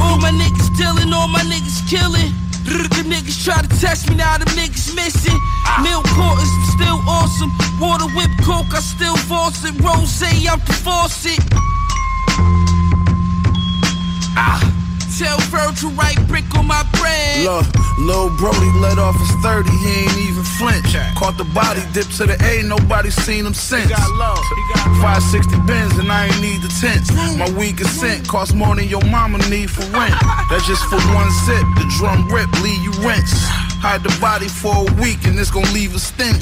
All my niggas dealing, all my niggas killing. The niggas try to test me, now the niggas missing. Milk quarters, still awesome. Water whip coke, I still force it. Rose, out the faucet. Ah, tell Virgil right brick on my bread. Look, Lil Brody let off his 30, he ain't even flinch. Caught the body, dip to the A, nobody seen him since. 560 bins and I ain't need the tents. My weed consent cost more than your mama need for rent. (laughs) That's just for one sip, the drum rip, leave you rinse. Hide the body for a week and it's gon' leave a stench.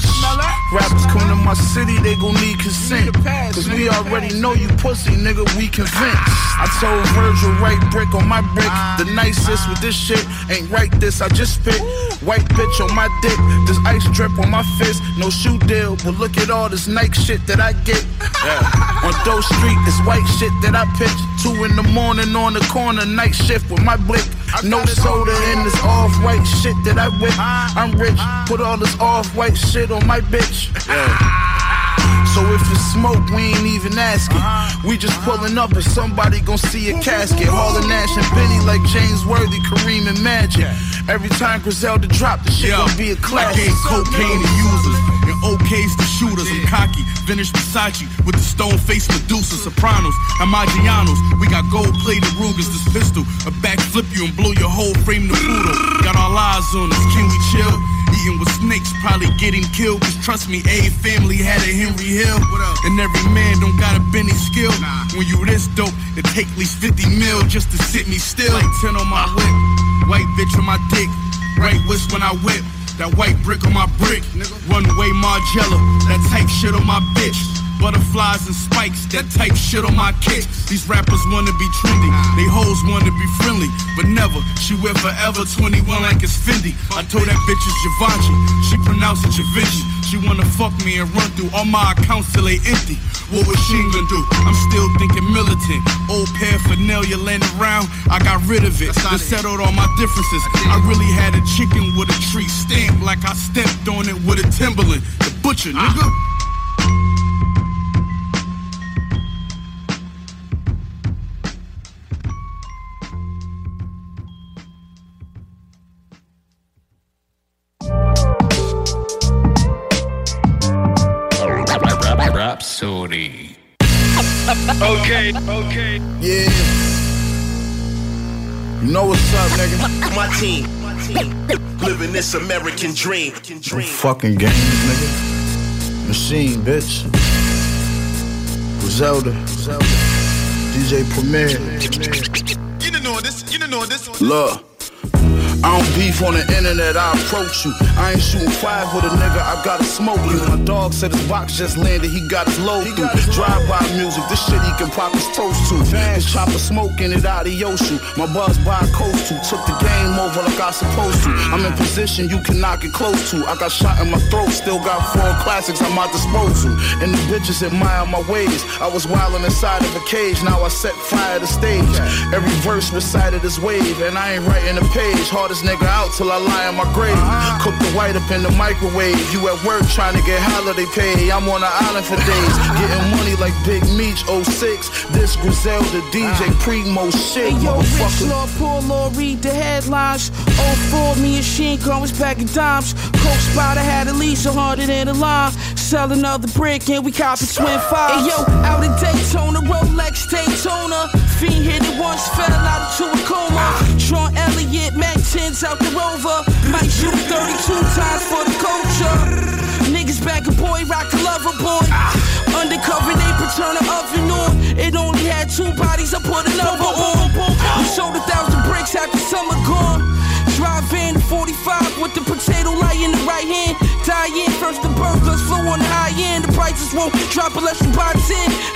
Rappers come to my city, they gon' need consent. Cause we already know you pussy, nigga, we convinced. I told Virgil, right brick on my brick. The nicest with this shit ain't right this, I just spit. White bitch on my dick, this ice drip on my fist. No shoe deal, but look at all this Nike shit that I get. (laughs) Yeah. On Doe Street, this white shit that I pitch. Two in the morning on the corner, night shift with my blick. No soda in this off-white shit that I whip. I'm rich, put all this off-white shit on my bitch. Yeah. So if it's smoke, we ain't even asking. Uh-huh. We just pulling up and somebody gon' see a casket. Hauling Nash and Benny like James Worthy, Kareem and Magic. Every time Griselda drop, the shit gon' be a classic. gave cocaine to users OKs to shooters. I'm cocky, vintage Versace with the stone face Medusa, Sopranos, and Maggianos. We got gold plated Rugers, this pistol, a backflip you and blow your whole frame to poodle. Got all eyes on us, can we chill? Eating with snakes, probably getting killed. Cause trust me, a family had a Henry Hill. And every man don't got a Benny skill. When you this dope, it take at least 50 mil just to sit me still. Like 10 on my whip, white bitch on my dick, right wrist when I whip. That white brick on my brick, runway Margiela, that type shit on my bitch. Butterflies and spikes, that type shit on my kicks. These rappers wanna be trendy, they hoes wanna be friendly, but never. She wear forever 21 like it's Fendi. I told that bitch it's Givenchy, she pronounced it Givenchy. She wanna fuck me and run through all my accounts till they empty. What was she gonna do? I'm still thinking militant. Old paraphernalia laying around, I got rid of it. I settled all my differences. I really had a chicken with a tree stamp, like I stepped on it with a Timberland. The butcher, nigga. Rapsodie. Okay, okay. Yeah. You know what's up, nigga? (laughs) My team, living this American dream. Fucking games, nigga. Machine, bitch. Griselda. DJ Premier. You don't know this. You don't know this. Look. I don't beef on the internet, I approach you. I ain't shooting five with a nigga, I gotta smoke you. My dog said his box just landed, he got his load through. Drive by music, this shit he can pop his toast to. His chopper smoking it out of Yoshu. My buzz by coast to. Took the game over like I supposed to. I'm in position you can knock it close to. I got shot in my throat, still got four classics at my disposal. And the bitches admire my ways. I was wildin' inside of a cage, now I set fire to stage. Every verse recited as wave, and I ain't writing a page. Hardest nigga out till I lie in my grave. Cook the white up in the microwave. You at work trying to get holiday pay. I'm on the island for days. Getting money like Big Meech 06. This Griselda DJ Primo shit, Hey, yo, Rich motherfucker. Lord, poor Lord, read the headlines. 04, me and Sheen Khan was packing dimes. Coke Spider had at least a hundred in the line. Sell another brick and we copy twin five. Hey, yo, out in Daytona, Rolex Daytona. Fiend hit it once, fell out into a coma. Sean Elliott, Mac 10s out the rover. Might shoot 32 times for the culture. Niggas back a boy, rock a lover boy. Undercover, they the oven on. It only had two bodies, I put another on. We sold a thousand bricks after summer gone. Drive in 45 with the potato light in the right hand. Die in first the burglars flow on the high end. The prices won't drop unless you buy 10.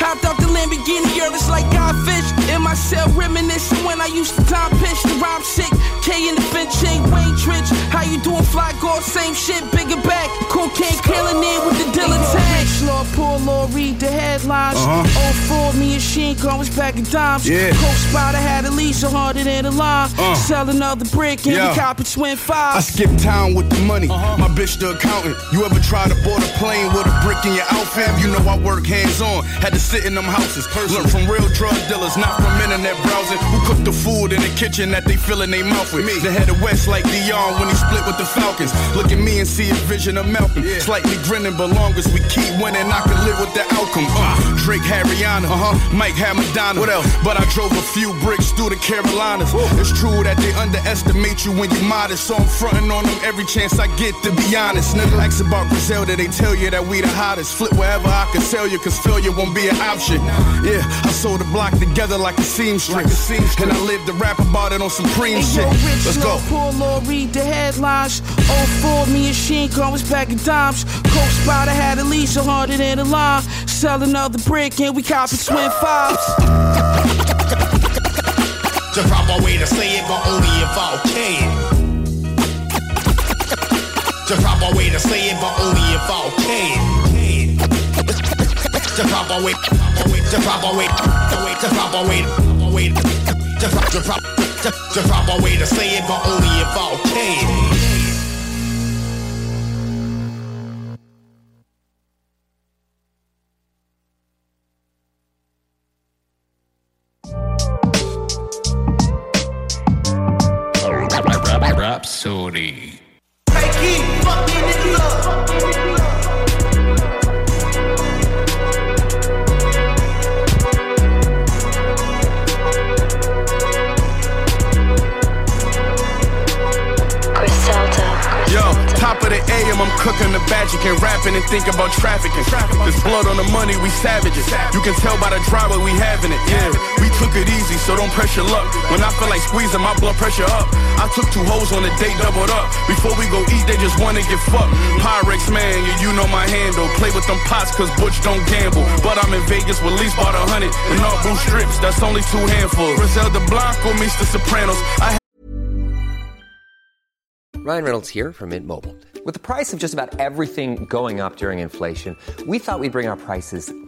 Hopped out the Lamborghini, girl, it's like Godfish. In my cell, reminiscing when I used to time pitch. The rhyme sick, K in the bench, ain't Wayne Trench. How you doing, fly girl? Same shit, bigger back. Cocaine killing it with the Dylan tag. Lord, poor Lord, read the headlines. Uh-huh. 04, me and Sheen Khan was back in dimes. Yeah. Coke Spider had at least a hundred in the line. Uh. Sell another brick and Yeah. we copy twin I fives. skip town with the money. My bitch the accountant. You ever try to board a plane with a brick in your outfit? You know I work hands on. Had to sit in them houses. Learn from real drug dealers, not from internet browsing. Who cook the food in the kitchen that they fill in their mouth with? Me. They headed west like Deion when he split with the Falcons. Look at me and see a vision of Malcolm. Slightly grinning, but long as we keep winning, I can live with the outcome. Uh, Drake had Rihanna, uh-huh. Mike had Madonna. What else? But I drove a few bricks through the Carolinas. It's true that they underestimate you when you modest, so I'm fronting on them every chance I get. To be honest, nigga, ask about Griselda, they tell you that we the hottest. Flip wherever I can sell you, cause failure won't be an option. Yeah, I sold the block together like a seamstress, and I lived to rap about it on Supreme Hey, shit. yo, Rich Let's go. Lord, poor Lord, read the headlines. 04, me and Sheen Khan was back in dimes. Coke Spider had at least a hundred in the line. Sell another brick and we copy twin fives. The proper way to say it, but only if I can. The proper way to say it, but only if I can. The proper way, the proper way, the way, the proper way, the way, the proper, the the proper way to say it, but only if I can. Rapsodie. Yo, top of the AM, I'm cooking the magic and rapping and think about trafficking. There's blood on the money, we savages. You can tell by the driver we having it. Yeah, we took it easy, so don't pressure luck. When I feel like squeezing my blood pressure up, I took two hoes on a date, doubled up. Before we go eat, they just wanna get fucked. Pyrex man, yeah, you know my handle. Play with them pots, cause Butch don't gamble. But I'm in Vegas with least about a hundred. And all blue strips, that's only two handfuls. Griselda Blanco meets the Sopranos. I Ryan Reynolds here from Mint Mobile. With the price of just about everything going up during inflation, we thought we'd bring our prices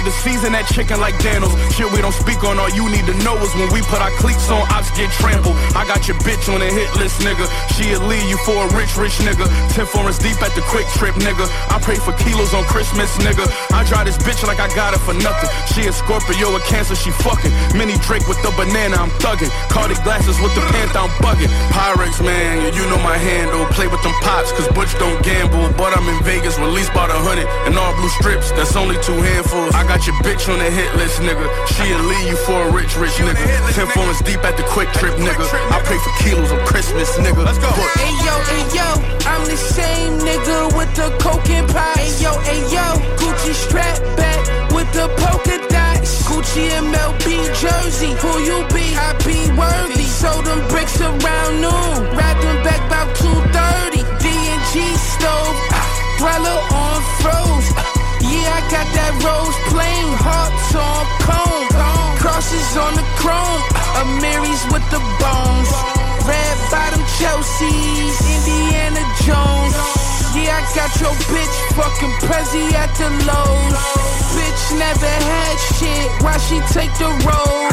Hey, the season that chicken like Daniels. Shit we don't speak on. All you need to know is when we put our cleats on, ops get trampled. I got your bitch on the hit list, nigga. She'll leave you for a rich, rich nigga. Ten foreigns deep at the quick trip, nigga. I pray for kilos on Christmas, nigga. I drive this bitch like I got it for nothing. She a Scorpio, a Cancer, she fucking. Mini Drake with the banana, I'm thugging. Cardi glasses with the panther, I'm bugging. Pyrex, man, you know my handle. Play with them pops, cause Butch don't gamble. But I'm in Vegas, released by the hundred. And all blue strips, that's only two handfuls. I got your bitch on the hit list, nigga. She'll leave you for a rich, rich nigga. Ten phones deep at the quick trip, nigga. I pray for kilos on Christmas, nigga. Let's go. Hey yo, hey yo, I'm the same nigga with the coke and pie. Hey yo, hey yo, Gucci strap back with the polka dots. Gucci MLB jersey, who you be? I be worthy. Sold them bricks around noon, wrapped them back about 2:30. D&G stove, dweller on froze. I got that rose plain, hearts on cone. Crosses on the chrome, a Mary's with the bones. Red bottom Chelsea's, Indiana Jones. Yeah, I got your bitch fucking Prezi at the lows. Bitch never had shit, why she take the road?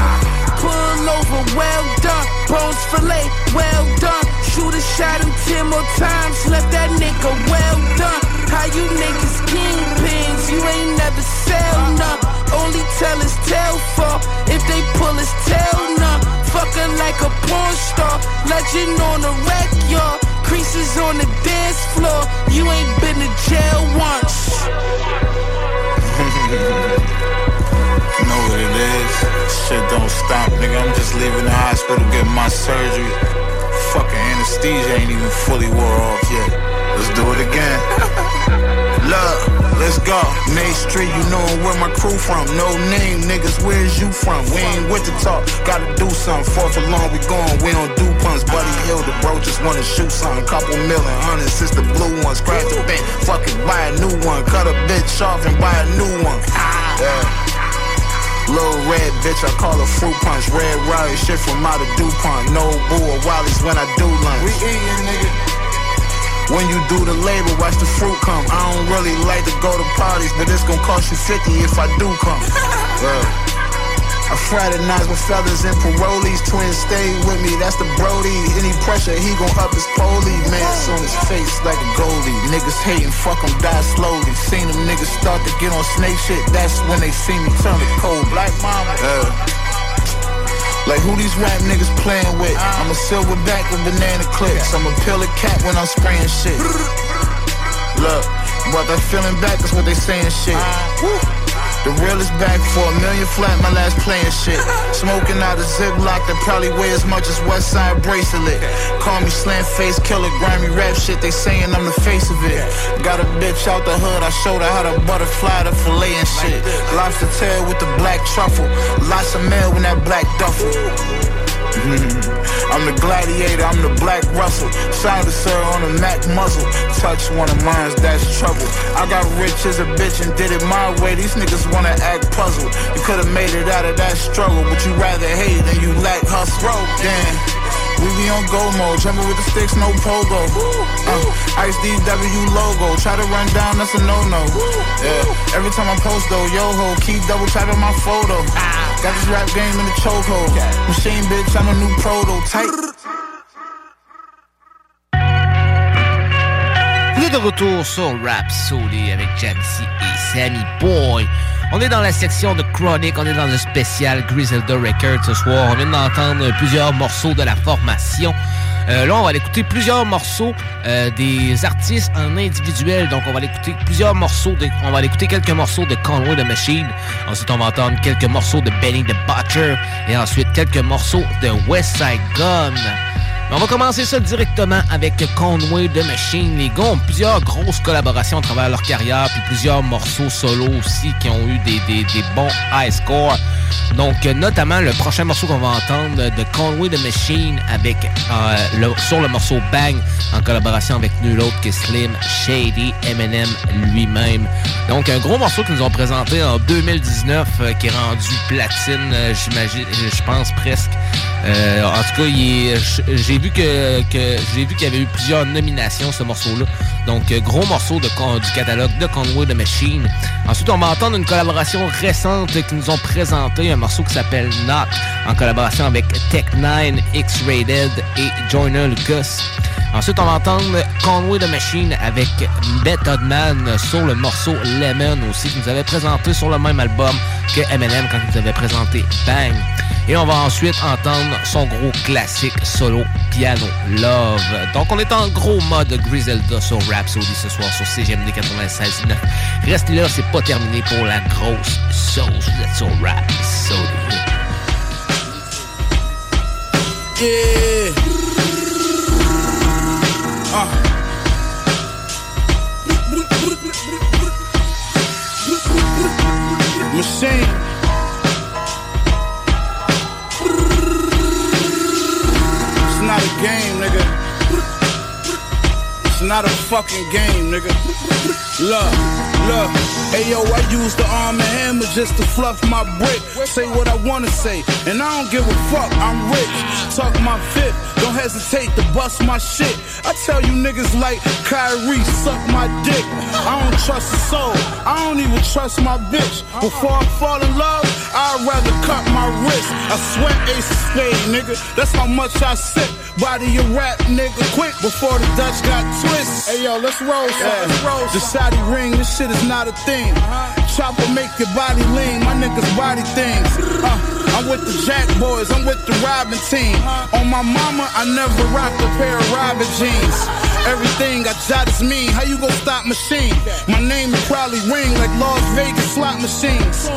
Pull over, well done. Bones fillet, well done. Shoot a shot him ten more times, left that nigga well done. How you niggas kingpins, you ain't never sell none. Only tell his tail for if they pull his tail none. Fucking like a porn star, legend on the wreck, y'all. Creases on the dance floor, you ain't been to jail once. (laughs) Know what it is? Shit don't stop, nigga. I'm just leaving the hospital getting my surgery. Fucking anesthesia ain't even fully wore off yet. Let's do it again. (laughs) Look, let's go. Main Street, you know where my crew from. No name, niggas, where's you from? We ain't with the talk, gotta do something. Fourth along, we going, we don't do punts. Buddy Hill, the bro just wanna shoot something. Couple million, hundred, since the blue one. Scratch the bank, fuck it, buy a new one. Cut a bitch off and buy a new one. Yeah. Little red bitch, I call her fruit punch. Red riot shit from out of DuPont. No or Wally's when I do lunch. We eatin', nigga. When you do the labor, watch the fruit come. I don't really like to go to parties, but it's gonna cost you 50 if I do come. (laughs) Yeah. I fraternize with fellas and parolees. Twins stay with me, that's the Brody. Any pressure, he gon' up his poli. Mance on his face like a goalie. Niggas hating, fuck him, die slowly. Seen them niggas start to get on snake shit. That's when they see me turn to cold. Black mama. Yeah. Like who these rap niggas playing with? I'm a silverback with banana clips. I'm a pill a cat when I'm spraying shit. Look, that feeling back is what they saying shit. The real is back for a million flat, my last playing shit. Smoking out a ziplock that probably weigh as much as West Side bracelet. Call me slant face killer, grimy rap shit. They saying I'm the face of it. Got a bitch out the hood, I showed her how to butterfly the fillet and shit. Lobster tail with the black truffle. Lots of mail in that black duffel. I'm the gladiator, I'm the black Russell. Silencer on a Mac muzzle. Touch one of mine, that's trouble. I got rich as a bitch and did it my way. These niggas wanna act puzzled. You could've made it out of that struggle, but you rather hate than you lack hustle. Damn. We be on go mode, jumping with the sticks, no pogo. Uh, Ice DW logo, try to run down, that's a no-no. Yeah. Every time I post though, yo ho, keep double tapping my photo. Got de retour sur Rap Soli avec Jamsey et Sammy Boy. On est dans la section de Chronic, on est dans le spécial Griselda Records ce soir. On vient d'entendre plusieurs morceaux de la formation. Euh, là, on va aller écouter plusieurs morceaux euh, des artistes en individuel. Donc, on va aller écouter plusieurs morceaux. De, on va quelques morceaux de Conway the Machine. Ensuite, on va entendre quelques morceaux de Benny the Butcher. Et ensuite, quelques morceaux de West Side Gun. Mais on va commencer ça directement avec Conway de Machine. Les gars ont plusieurs grosses collaborations à travers leur carrière, puis plusieurs morceaux solo aussi qui ont eu des, bons high scores. Donc, notamment le prochain morceau qu'on va entendre de Conway the Machine avec euh, le, sur le morceau Bang en collaboration avec nul autre que Slim Shady Eminem lui-même. Donc, un gros morceau qu'ils nous ont présenté en 2019 euh, qui est rendu platine, euh, j'imagine, je pense presque. En tout cas, est- j'ai vu que, j'ai vu qu'il y avait eu plusieurs nominations ce morceau-là. Donc, euh, gros morceau de, du catalogue de Conway the Machine. Ensuite, on va entendre une collaboration récente qu'ils nous ont présenté, un morceau qui s'appelle Knock, en collaboration avec Tech9, X-Rated et Joyner Lucas. Ensuite, on va entendre Conway the Machine avec Method Man sur le morceau Lemon aussi, qui nous avait présenté sur le même album que Eminem quand il nous avait présenté Bang. Et on va ensuite entendre son gros classique solo Piano Love. Donc on est en gros mode Griselda sur Rhapsody ce soir sur CGMD 96.9. Restez là, c'est pas terminé pour la grosse sauce. Vous êtes sur Rhapsody. Yeah. Machine. Not a game, nigga. It's not a fucking game, nigga. Look, look. Hey yo, I use the arm and hammer just to fluff my brick. Say what I wanna say, and I don't give a fuck. I'm rich. Talk my fifth. Don't hesitate to bust my shit. I tell you niggas like Kyrie, suck my dick. I don't trust a soul. I don't even trust my bitch. Before I fall in love, I'd rather cut my wrist. I sweat ace of spade, nigga. That's how much I sip. Body your rap, nigga, quick before the Dutch got twist. Hey yo, let's roll, yeah. let's roll. The Saudi ring, this shit is not a thing. Chopper make your body lean, my niggas body things. Uh, I'm with the Jack boys, I'm with the Robin team. On my mama, I never rocked a pair of Robin jeans. Everything I jot is mean. How you gon' stop machine? My name will probably ring like Las Vegas slot machines.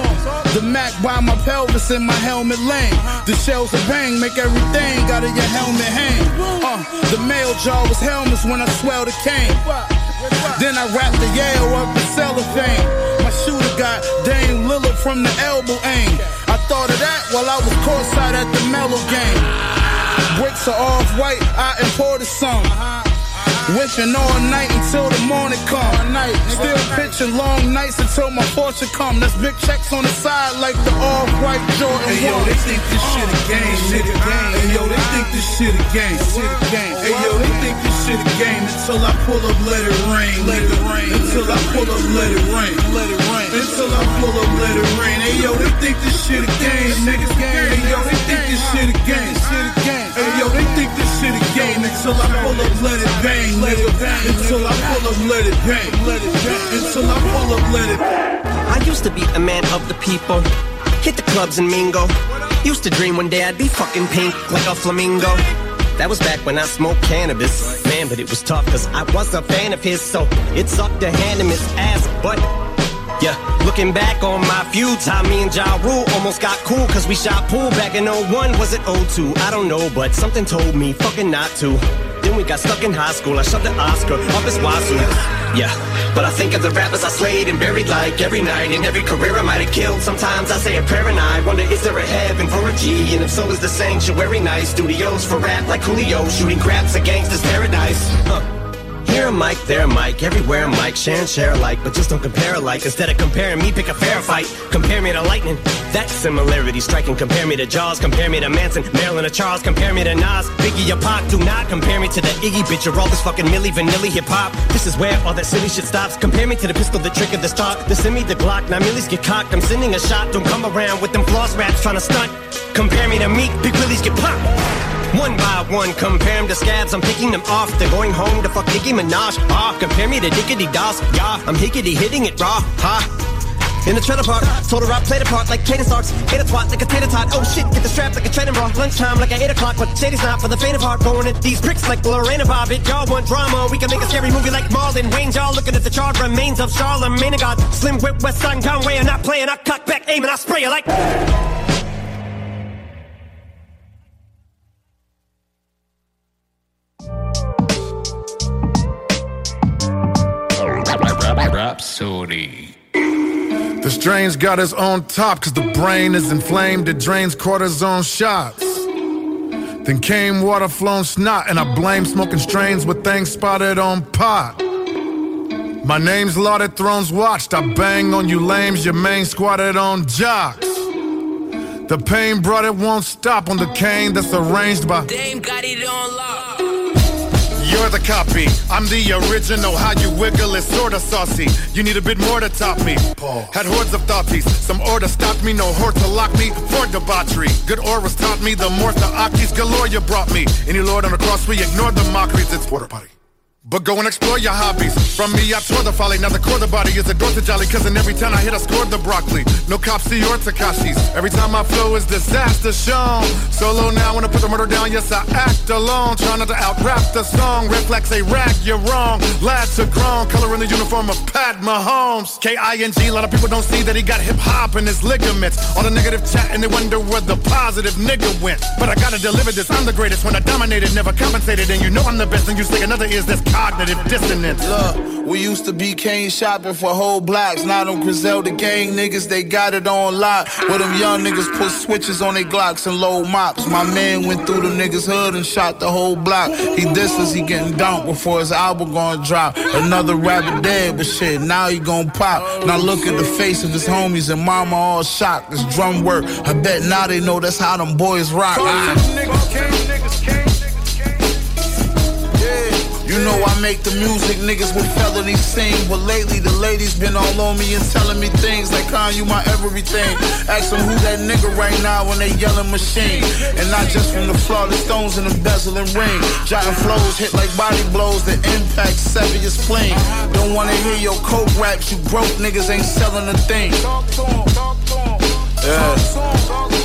The Mac by my pelvis and my helmet lane. The shells of bang make everything out of your helmet hang. Uh, the mail jar was helmets when I swell the cane. Then I wrapped the Yale up in cellophane. My shooter got Dame Lillard from the elbow aim. I thought of that while I was courtside at the Mellow game. Bricks are off white, I imported some. Whipping all night until the morning come. Still pitching long nights until my fortune come. That's big checks on the side like the all-white Jordan Hey yo, they think this shit a game, uh, nigga. Hey yo, they think this shit a game. Shit a game. Hey yo, they think this shit a game until I pull up, let it rain, let it rain. Until I pull up, let it rain, let it rain. Until I pull up, let it rain. Hey yo, they think this shit a game, niggas. Hey yo, they think this shit a game. Shit a game. Hey yo, they think this shit a game until I pull up, let it bang, let it bang. Until I pull up, let it bang, let it bang. Until I pull up, let it. I used to be a man of the people. Hit the clubs and mingle. Used to dream one day I'd be fucking pink like a flamingo. That was back when I smoked cannabis. Man, but it was tough cause I was a fan of his, so it's up to hand him his ass. But yeah, looking back on my feuds, how me and Ja Rule almost got cool cause we shot pool back in 01. Was it 02? I don't know, but something told me fucking not to. We got stuck in high school. I shoved the Oscar up his wazoo. Yeah, but I think of the rappers I slayed and buried like every night. In every career I might have killed. Sometimes I say a prayer and I wonder is there a heaven for a G? And if so, is the sanctuary nice? Studios for rap like Julio, shooting craps at gangsters paradise. Huh. Here a mic, there a mic, everywhere a mic, share and share alike, but just don't compare alike. Instead of comparing me, pick a fair fight. Compare me to lightning, that similarity striking. Compare me to Jaws, compare me to Manson, Marilyn or Charles, compare me to Nas, Biggie or Pac. Do not compare me to the Iggy bitch or all this fucking Milli Vanilli hip hop. This is where all that silly shit stops. Compare me to the pistol that triggered the stock. The semi, the Glock, now Millies get cocked. I'm sending a shot, don't come around with them floss raps trying to stunt. Compare me to Meek, Big Willies get popped. One by one, compare them to scabs, I'm picking them off. They're going home to fuck Nicki Minaj. Ah, compare me to Dickety Doss. Yeah, I'm hickety hitting it raw. Ha. In the trailer park, told her I played a part like Kaden Starks. Ate a twat like a tater tot. Oh shit, get the strap like a training bra. Lunchtime like at 8 o'clock, but Shady's not for the faint of heart. Going at these bricks like Lorena Bobbitt. Y'all want drama, we can make a scary movie like Marlon Wayans. Y'all looking at the charred remains of Charlamagne God. Slim Whip, West Side Conway, I'm not playing. I cock back, aim, and I spray you like. Sodi. The strain's got his own top, cause the brain is inflamed, it drains cortisone shots. Then came water flown snot, and I blame smoking strains with things spotted on pot. My name's lauded, thrones watched. I bang on you lames, your main squatted on jocks. The pain brought it won't stop on the cane that's arranged by. Dame got it on lock. You're the copy. I'm the original. How you wiggle is sorta saucy. You need a bit more to top me. Had hordes of thoughties. Some order stopped me. No horde to lock me. For debauchery. Good auras taught me. The more the Akis galore you brought me. Any lord on the cross, we ignore the mockeries. It's water potty. But go and explore your hobbies. From me, I tore the folly. Now the core the body is a door to jolly. Cause in every town I hit, I scored the broccoli. No cops see or Takashis. Every time I flow is disaster shown. Solo now, when I put the murder down, yes, I act alone. Try not to out rap the song. Reflex a rag, you're wrong. Lad to grown, color in the uniform of Pat Mahomes. K I N G, a lot of people don't see that he got hip hop in his ligaments. All the negative chat and they wonder where the positive nigga went. But I gotta deliver this, I'm the greatest. When I dominated, never compensated. And you know I'm the best, and you say another is this cognitive dissonance. Look, we used to be cane shopping for whole blocks. Now them Griselda gang niggas, they got it on lock. Where them young niggas put switches on their Glocks and low mops. My man went through the niggas hood and shot the whole block. He disses, he getting dumped before his album gonna drop. Another rapper dead, but shit, now he gon' pop. Now look at the face of his homies and mama all shocked. This drum work, I bet now they know that's how them boys rock. You know I make the music, niggas with felonies sing. But lately the ladies been all on me and telling me things like, Con, you my everything. Ask them who that nigga right now when they yelling machine. And not just from the floor, the stones and embezzling ring. Jotting flows hit like body blows that impact sever your spleen. Don't wanna hear your coke raps, you broke niggas ain't selling a thing. Yeah.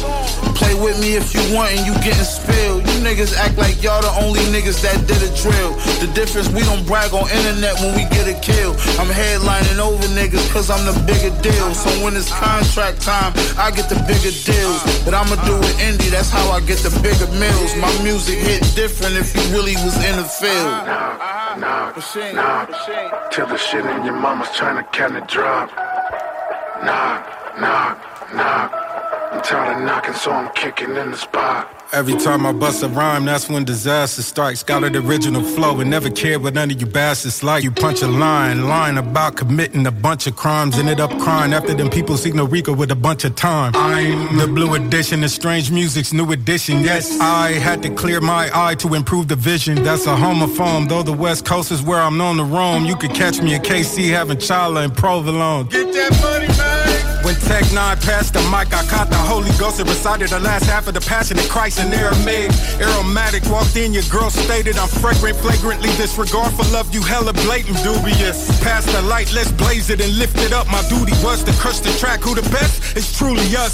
Play with me if you want and you getting spilled. You niggas act like y'all the only niggas that did a drill. The difference, we don't brag on internet when we get a kill. I'm headlining over niggas cause I'm the bigger deal. So when it's contract time, I get the bigger deals. But I'ma do it indie, that's how I get the bigger mills. My music hit different if you really was in the field. Knock, knock, knock. Till the shit in your mama's trying to count it drop. Knock, knock, knock. I'm tired of knocking, so I'm kicking in the spot. Every time I bust a rhyme, that's when disaster strikes. Got an original flow and never cared what none of you bastards like. You punch a line, lying about committing a bunch of crimes, ended up crying after them people see no Rico with a bunch of time. I'm the blue edition of strange music's new edition. Yes, I had to clear my eye to improve the vision. That's a homophone, though the West Coast is where I'm known to roam. You could catch me in KC having Chala and provolone. Get that money, man. When Tech N9ne passed the mic, I caught the Holy Ghost and recited the last half of the Passion of Christ in Aramaic. Aromatic walked in, your girl stated I'm fragrant, flagrantly disregardful of you hella blatant, dubious. Pass the light, let's blaze it and lift it up. My duty was to crush the track. Who the best? It's truly us.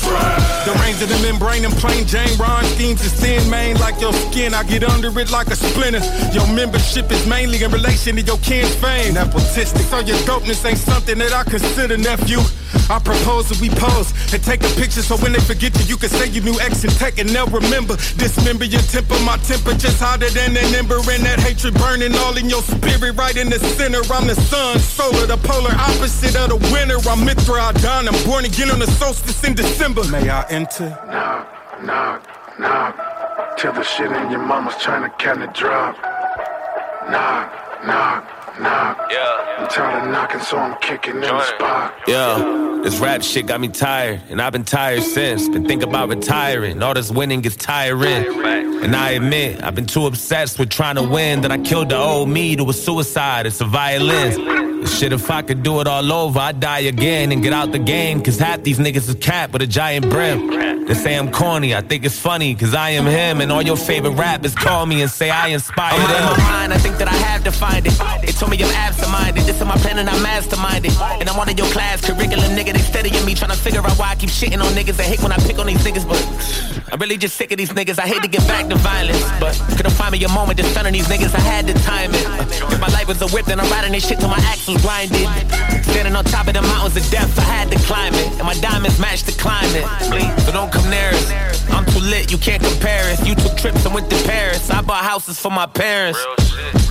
The reins of the membrane and plain Jane rhyme schemes is thin, main like your skin. I get under it like a splinter. Your membership is mainly in relation to your kin's fame. Nepotistic, so your dopeness ain't something that I consider nephew. I propose that we pose and take a picture so when they forget you, you can say you knew X and Tech and they'll remember. Dismember your temper, my temper just hotter than an ember, and that hatred burning all in your spirit, right in the center. I'm the sun, solar, the polar opposite of the winter. I'm Mithra, I dine, I'm born again on the solstice in December. May I enter? Knock, knock, knock. Till the shit in your mama's trying to count it drop. Knock, knock, knock. Yeah. I'm tired of knocking, so I'm kicking in the spot. Yeah, this rap shit got me tired, and I've been tired since. Been thinking about retiring. All this winning gets tiring. And I admit, I've been too obsessed with trying to win that I killed the old me to a suicide. It's a violin. Shit, if I could do it all over, I'd die again and get out the game. Cause half these niggas is cat with a giant brim. They say I'm corny, I think it's funny, cause I am him. And all your favorite rappers call me and say I inspired I'm them. my mind, I think that I have to find it. They told me I'm absent-minded. This is my plan and I'm masterminded. And I'm one of your class curriculum, nigga. They studying me, trying to figure out why I keep shitting on niggas. They hate when I pick on these niggas, but I'm really just sick of these niggas. I hate to get back to violence, but couldn't find me a moment to stun on these niggas. I had to time it. If my life was a whip, then I'm riding this shit till my axles blinded. Standing on top of the mountains of death, I had to climb it. And my diamonds match the climate. So don't come near us. I'm too lit, you can't compare us. You took trips and went to Paris. I bought houses for my parents.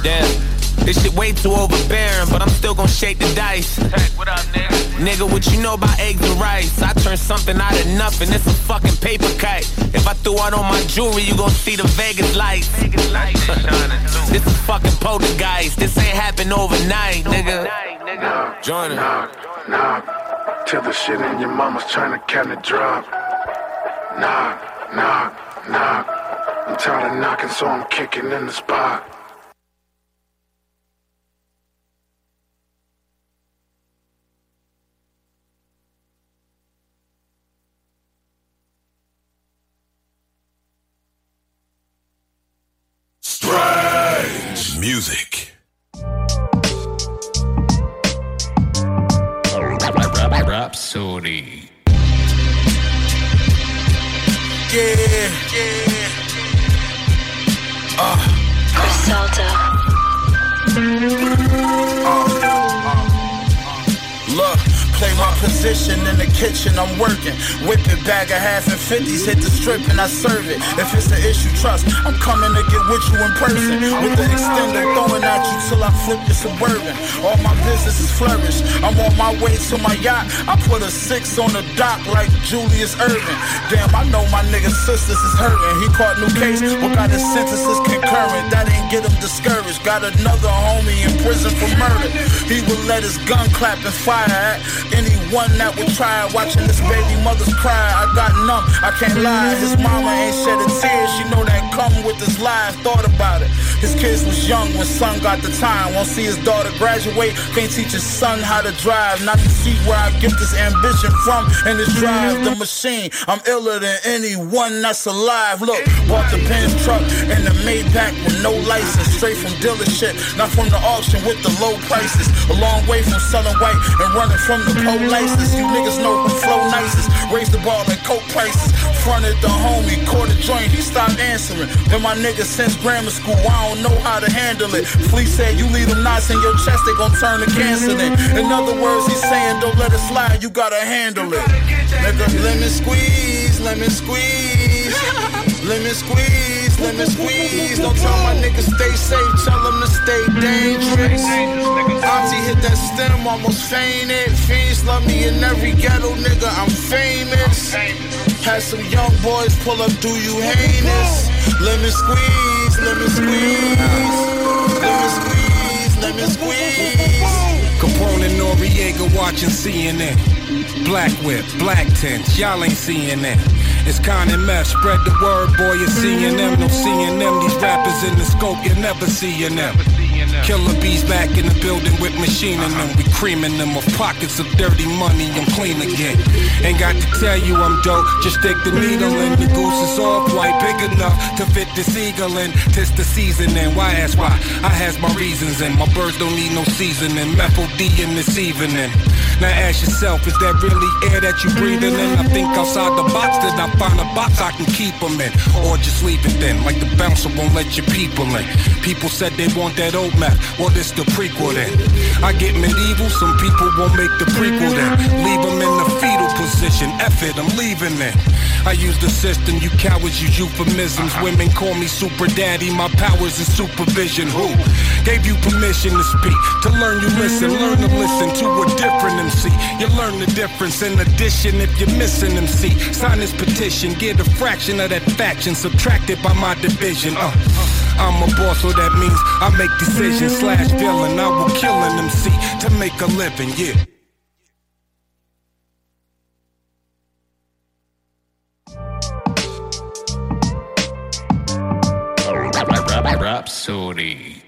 Damn. This shit way too overbearing, but I'm still gonna shake the dice. what up, nigga? Nigga, what you know about eggs and rice? I turned something out of nothing. It's a fucking paper kite. If I threw out on my jewelry, you gon' see the Vegas lights. Vegas lights (laughs) this is fucking poltergeist. This ain't happen overnight, nigga. Join it. Knock, knock, till the shit in your mama's trying to count it drop. Knock, knock, knock. I'm tired of knocking, so I'm kicking in the spot. Strange music. Rapsodie. Yeah, yeah. Uh. Look, play my position in the kitchen, I'm working. Whip it, bag of half and fifties, hit the strip and I serve it. If it's an issue, trust, I'm coming to get with you in person. With the extender throwing at you till I flip your suburban. All my businesses flourish. I'm on my way to my yacht. I put a six on the dock like Julius Erving. Damn, I know my nigga's sisters is hurting. He caught new case, but got his sentences concurrent. That ain't get him discouraged. Got another homie in prison for murder. He would let his gun clap and fire at anyone that would try watching this baby mother's cry. I got numb, I can't lie. His mama ain't shed a tear. She know that come with this life. Thought about it. His kids was young when son got the time. Won't see his daughter graduate. Can't teach his son how to drive. Not to see where I get this ambition from and this drive the machine. I'm iller than anyone that's alive. Look, bought the Benz truck and the Maybach with no license. Straight from dealership, not from the auction with the low prices. A long way from selling white and running from the polices. You niggas know who flow nicest. Raise the ball at coke prices. Fronted the homie, caught a joint, he stopped answering. Been my nigga since grammar school, I don't know how to handle it. Flea said you leave them knots in your chest, they gon' turn to cancer then. In other words, he's saying don't let it slide, you gotta handle it. Nigga, lemon squeeze, lemon squeeze. Lemon squeeze, lemon squeeze. Don't tell my niggas stay safe, tell them to stay dangerous. Auntie hit that stem, almost fainted. Fiends love me in every ghetto, nigga, I'm famous. Had some young boys pull up, do you heinous? Lemon squeeze, lemon squeeze. Lemon squeeze, lemon squeeze. Capone and Noriega watching CNN. Black whip, black tents, y'all ain't seeing that. It's kind of mess, spread the word, boy, you're seeing them, no seeing them. These rappers in the scope, you're never seeing them. Killer bees back in the building with machine in them. We creaming them with pockets of dirty money. I'm clean again. Ain't got to tell you I'm dope. Just stick the needle in. The goose is off white, big enough to fit the seagull in. Tis the season and why ask why? I has my reasons and my birds don't need no seasoning. Methyl in this evening. Now ask yourself, is that really air that you breathing in? I think outside the box, then I find a box I can keep them in. Or just leave it then, like the bouncer won't let your people in. People said they want that old map, well this the prequel then. I get medieval, some people won't make the prequel then. Leave them in the fetal position, F it, I'm leaving then. I use the system, you cowards use euphemisms. Women call me super daddy, my powers is supervision. Who gave you permission to speak? To learn you listen, learn to listen to a different MC. You learn the difference. In addition, if you're missing MC, sign this petition, get a fraction of that faction subtracted by my division. Uh, I'm a boss, so that means I make decisions slash villain. I will kill an MC to make a living, yeah. Rapsodie.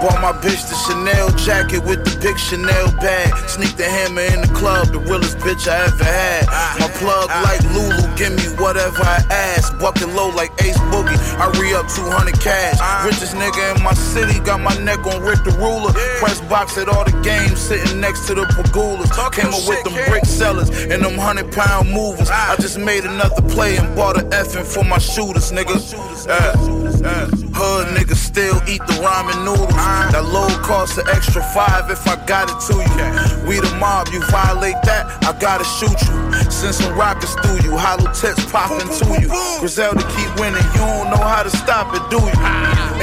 Bought my bitch the Chanel jacket with the big Chanel bag. Sneak the hammer in the club, the realest bitch I ever had. My plug like Lulu, give me whatever I ask. Bucket low like Ace Boogie, I re up 200 cash. Richest nigga in my city, got my neck on Rick the Ruler. Press box at all the games, sitting next to the Pegulas. Came up with them brick sellers and them 100 pound movers. I just made another play and bought a effing for my shooters, nigga. Yeah, yeah. Hood niggas still eat the ramen noodles. That low cost an extra five if I got it to you. We the mob, you violate that, I gotta shoot you. Send some rockets through you, hollow text popping to you. Griselda keep winning, you don't know how to stop it, do you?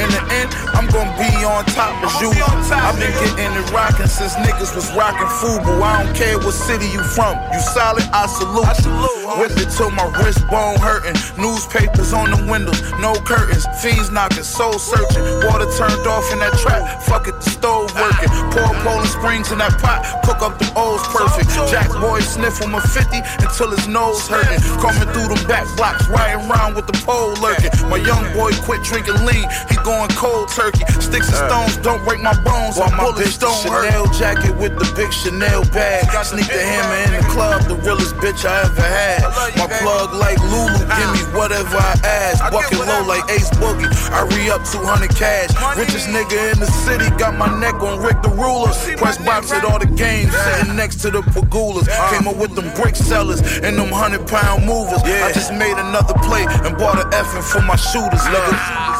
In the end, I'm gonna be on top as you. I've been getting it rocking since niggas was rocking Fubu. I don't care what city you from, you solid, I salute. you. salute Whip it till my wrist bone hurting. Newspapers on the windows, no curtains. Fiends knocking, soul searching. Water turned off in that trap, fuck it, the stove working. Pour Poland Springs in that pot, cook up the O's perfect. Jack boy sniffin' my 50, until his nose hurting. Crawling through them back blocks, riding around with the pole lurking. My young boy quit drinking lean, he going cold turkey. Sticks and stones don't break my bones, While my bullets don't hurt. Chanel jacket with the big Chanel bag. Sneak the hammer in the club, the realest bitch I ever had. My plug like Lulu, give me whatever I ask. Bucket low like Ace Boogie, I re up 200 cash. Richest nigga in the city, got my neck on Rick the Ruler. Press box at all the games, sitting next to the Pegulas. Came up with them bricks sellers and them 100 pound movers. I just made another play and bought an effing for my shooters, nigga.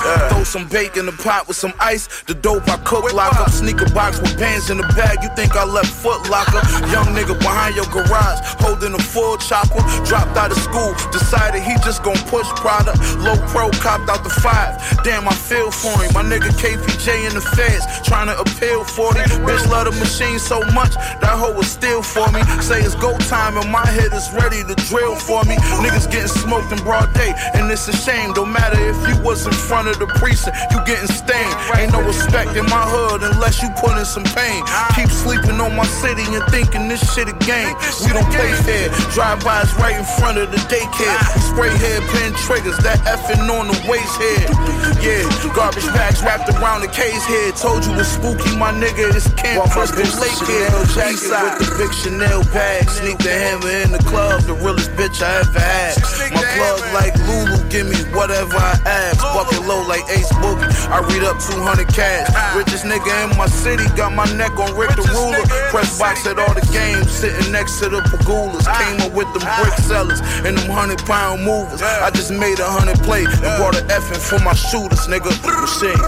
Uh, throw some bake in the pot with some ice. The dope I cook, lock up. Sneaker box with bands in the bag. You think I left foot locker? Young nigga behind your garage, holding a full chopper. Dropped out of school, decided he just gon' push product. Low pro copped out the five. Damn, I feel for him. My nigga KPJ in the feds, trying to appeal 40. Bitch love the machine so much, that hoe was still for me. Say it's go time in my head is ready to drill for me. Niggas getting smoked in broad day, and it's a shame. Don't matter if you was in front of the precinct, you getting stained. Ain't no respect in my hood unless you put in some pain. Keep sleeping on my city and thinking this shit a game. We don't play fair. Drive-bys right in front of the daycare. Spray head pin triggers, that effing on the waist head. Yeah, garbage bags wrapped around the case head. Told you it's spooky, my nigga. It's Camp Crystal Lake here. Jacket with the big Chanel bag. Sneak the hammer in the club, the realest bitch I ever had. My plug like Lulu, give me whatever I ask. Bucket low like Ace Boogie. I read up 200 cash. Richest nigga in my city, got my neck on Rick the Ruler. Press box at all the games, sitting next to the Pegulas. Came ah. up with them ah. brick sellers and them 100 pound movers. I just made a 100 play and bought an effing for my shooters, nigga. Machine,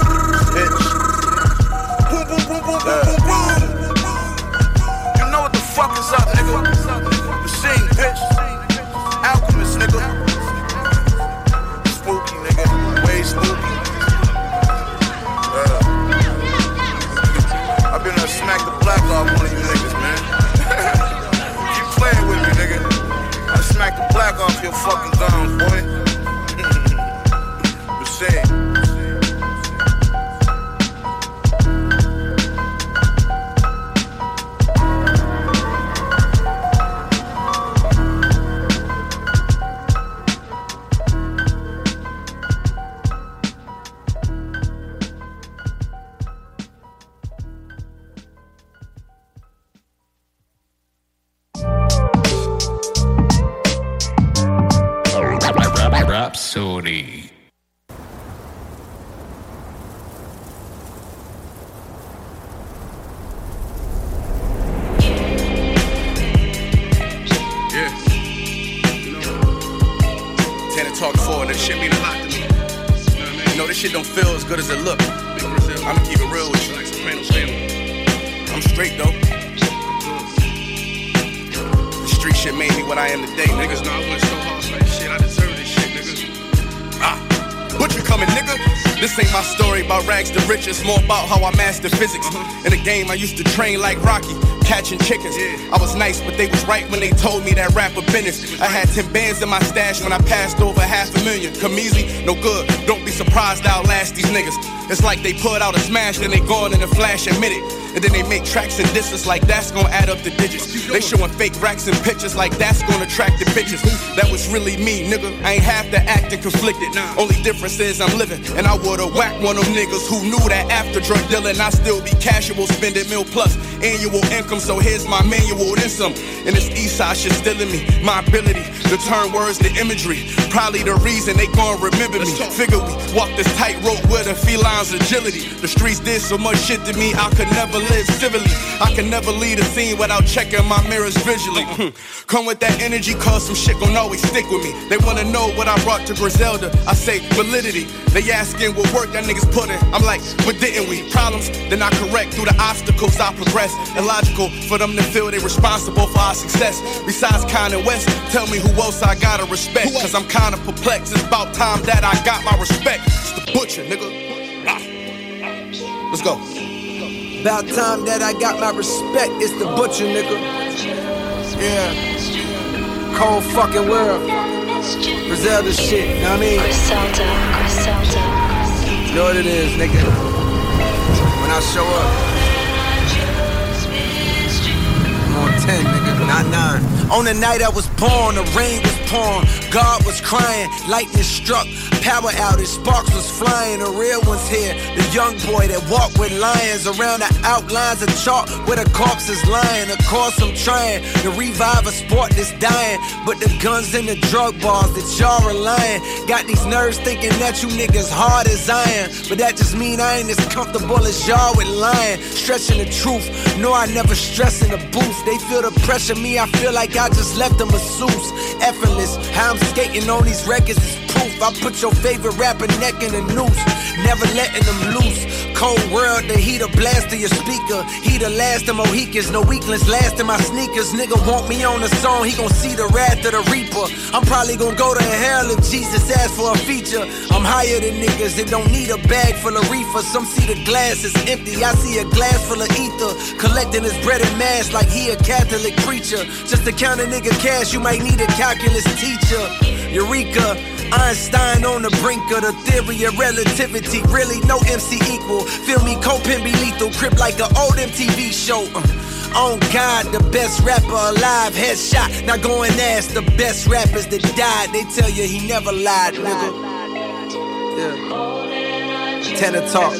bitch. Boom, boom, boom, boom, boom, boom, boom. You know what the fuck is up, nigga. Machine, bitch. Alchemist, nigga. Spooky, nigga. Way spooky. Uh, I've been to smack the black off one of you niggas, man. (laughs) Keep playing with me, nigga. I smack the black off your fucking gums, I mastered physics. In the game, I used to train like Rocky, catching chickens. I was nice, but they was right when they told me that rapper business. I had 10 bands in my stash when I passed over half a million. Come easy, no good. Don't be surprised I'll last these niggas. It's like they put out a smash, then they go in a flash admit it. And then they make tracks and disses like that's gonna add up the digits. They showing fake racks and pictures like that's gonna attract the bitches. That was really me, nigga. I ain't have to act and conflicted. Only difference is I'm living. And I would've whacked one of them niggas who knew that after drug dealing, I still be casual, spending mil plus. Annual income, so here's my manual. Then some. And this east side shit still in me. My ability to turn words to imagery. Probably the reason they gon' remember me. Figure we walk this tightrope with a feline's agility. The streets did so much shit to me, I could never live civilly. I can never lead a scene without checking my mirrors visually. Hmm. (laughs) Come with that energy, cause some shit gon' always stick with me. They wanna know what I brought to Griselda. I say validity. They asking what work that niggas put in. I'm like, but didn't we? Problems, then I correct through the obstacles I progress. Illogical for them to feel they responsible for our success. Besides Kanye West, tell me who else I gotta respect. Cause I'm kinda perplexed. It's about time that I got my respect. It's the butcher, nigga. Ah. Let's go. About time that I got my respect. It's the butcher, nigga. Yeah. Cold fucking world. Griselda shit, know what I mean? Griselda, Griselda. You know what it is, nigga. When I show up. 10, nigga, not 9. On the night I was born, the rain was God was crying, lightning struck, power outage, sparks was flying, the real ones here. The young boy that walked with lions around the outlines of chalk where the corpse is lying. Of course, I'm trying to revive a sport that's dying, but the guns and the drug bars that y'all relying got these nerves thinking that you niggas hard as iron. But that just mean I ain't as comfortable as y'all with lying, stretching the truth. No, I never stress in the booth. They feel the pressure, me, I feel like I just left them a masseuse. Effortless, how I'm skating on these records is proof. I put your favorite rapper neck in a noose, never letting them loose. Cold world, the heat a blast to your speaker. He the last of Mohicans, no weakness last in my sneakers. Nigga want me on the song, he gon' see the wrath of the reaper. I'm probably gon' go to hell if Jesus asks for a feature. I'm higher than niggas that don't need a bag full of reefer. Some see the glass is empty, I see a glass full of ether. Collecting his bread and mass like he a Catholic preacher. Just to count a nigga cash, you might need a calculus teacher. Eureka, Einstein on the brink of the theory of relativity. Really, no MC equal. Feel me, Copin be lethal. Crip like an old MTV show. Uh, on God, the best rapper alive. Headshot. Now go and ask the best rappers that died. They tell you he never lied, nigga. Yeah. Tenor talk.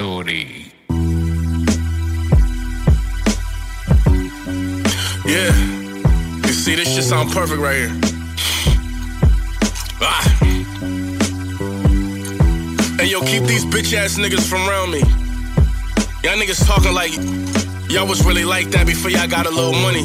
Rapsodie. Yeah. You see, this shit sound perfect right here. Ah. Hey, yo, keep these bitch ass niggas from around me. Y'all niggas talking like y'all was really like that before y'all got a little money.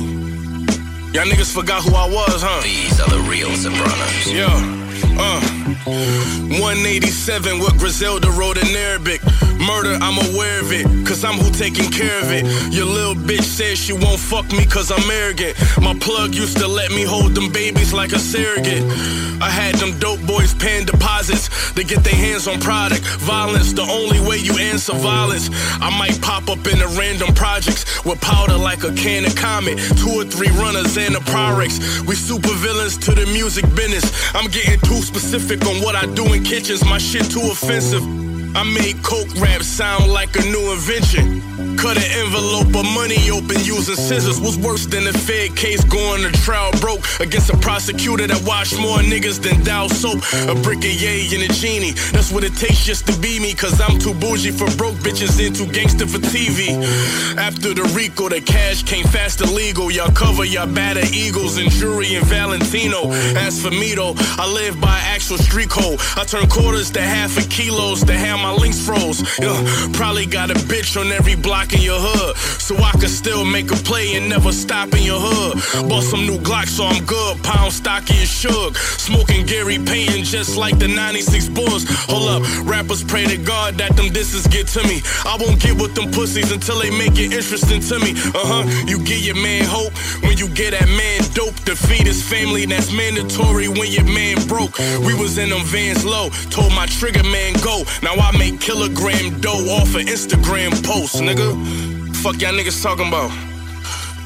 Y'all niggas forgot who I was, huh? These are the real Sopranos. Yeah. Uh, 187 with Griselda wrote in Arabic. Murder, I'm aware of it, cause I'm who taking care of it. Your little bitch says she won't fuck me cause I'm arrogant. My plug used to let me hold them babies like a surrogate. I had them dope boys paying deposits to get their hands on product. Violence, the only way you answer violence. I might pop up in the random projects with powder like a can of Comet. Two or three runners and a Pyrex. We super villains to the music business. I'm getting too specific on what I do in kitchens. My shit too offensive. I made coke rap sound like a new invention. Cut an envelope of money open using scissors was worse than a Fed case going to trial broke against a prosecutor that washed more niggas than Dove soap. A brick of yay and a genie. That's what it takes just to be me, cause I'm too bougie for broke bitches and too gangster for TV. After the Rico, the cash came fast and legal. Y'all cover y'all batter Eagles and Jury and Valentino. As for me though, I live by actual street code. I turn quarters to half a kilos to have my links froze. Yeah, probably got a bitch on every block in your hood. So I can still make a play and never stop in your hood. Bought some new Glock so I'm good. Pound stocky and shug. Smoking Gary Payton just like the 96 Bulls. Hold up, rappers pray to God that them disses get to me. I won't get with them pussies until they make it interesting to me. Uh huh. You get your man hope when you get that man dope. Defeat his family, that's mandatory when your man broke. We was in them vans low. Told my trigger man go. Now I make kilogram dough off of Instagram posts, nigga. Fuck y'all niggas talking about.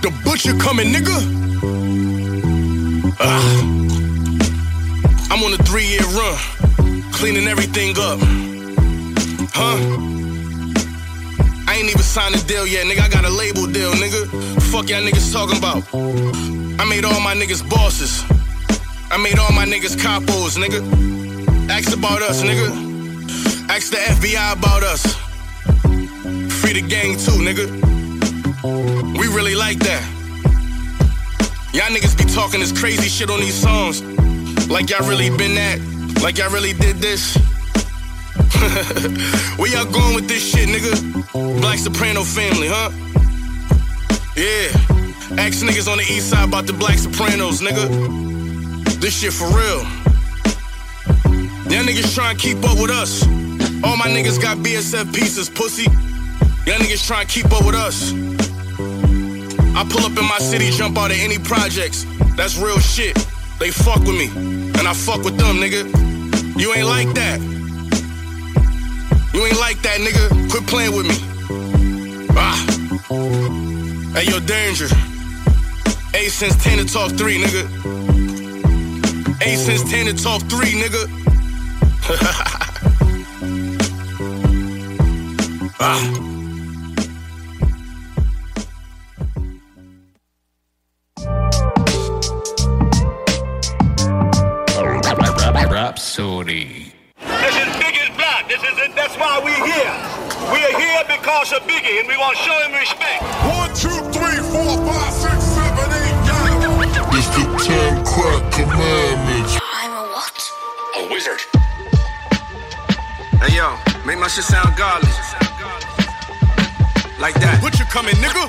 The butcher coming, nigga. Ah. I'm on a three year run, cleaning everything up. Huh? I ain't even signed a deal yet, nigga. I got a label deal, nigga. Fuck y'all niggas talking about. I made all my niggas bosses. I made all my niggas capos, nigga. Ask about us, nigga. Ask the FBI about us. Free the gang too, nigga. We really like that. Y'all niggas be talking this crazy shit on these songs. Like y'all really been that. Like y'all really did this. (laughs) Where y'all going with this shit, nigga? Black Soprano family, huh? Yeah. Ask niggas on the east side about the Black Sopranos, nigga. This shit for real. Y'all niggas trying to keep up with us. All my niggas got BSF pieces, pussy. Y'all niggas trying to keep up with us. I pull up in my city, jump out of any projects. That's real shit. They fuck with me, and I fuck with them, nigga. You ain't like that. You ain't like that, nigga. Quit playing with me. Ah. Hey, yo, danger. 8 since 10 to talk 3, nigga. Eight since 10 to talk three, nigga. (laughs) ah. Rapsodie. This is Biggie's blood. This is it. That's why we're here. We're here because of Biggie, and we want to show him respect. One, two, three, four, five, six, seven, eight, nine. It's the ten crack commandment. A what? A wizard. Hey yo, make my shit sound godly. Like that. What you coming, nigga?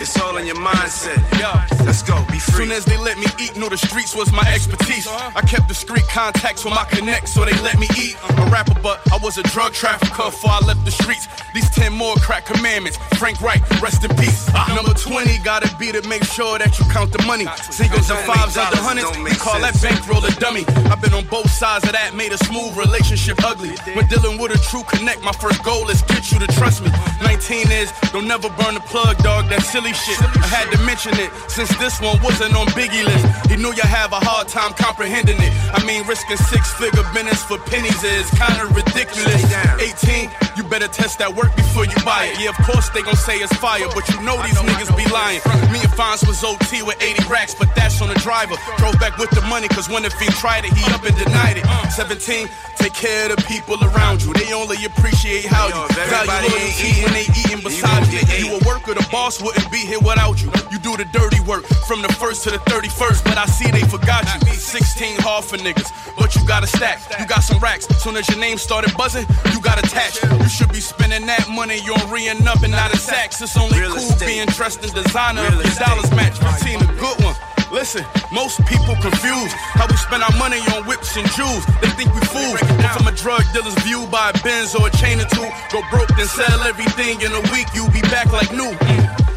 It's all in your mindset. Yo, let's go. Be free. Soon as they let me eat, know the streets was my expertise. I kept discreet contacts with my connects, so they let me eat. A rapper, but I was a drug trafficker before I left the streets. These 10 more crack commandments. Frank White, rest in peace. Ah. Number 20, gotta be to make sure that you count the money. Singles and fives out the hundreds. We call that bankroll a dummy. I've been on both sides of that, made a smooth relationship ugly. When dealing with a true connect, my first goal is get you to trust me. 19 is, don't never burn the plug, dog, that silly shit. I had to mention it, since this one wasn't on Biggie list. He knew you have a hard time comprehending it. I mean, risking six figure minutes for pennies is kinda ridiculous. 18, you better test that work before you buy it. Yeah, of course they gon' say it's fire, but you know these niggas be lying. Me and Fonz was OT with 80 racks, but that's on the driver. Drove back with the money, cause when the fiend tried it, he up and denied it. 17, take care of the people around you. They only appreciate you Value loyalty when they eating beside you. You a worker, the boss wouldn't be here without you. You do the dirty work from the first to the 31st, but I see they forgot you. 16 hard for niggas, but you got a stack. You got some racks. Soon as your name started buzzing, you got attached. You should be spending that money you on re up and not in sacks. It's only cool being dressed in designer if your dollars match. Routine a good one. Listen, most people confused how we spend our money on whips and jewels. They think we fools. But from a drug dealer's view, buy a Benz or a chain or two. Go broke, then sell everything in a week. You'll be back like new.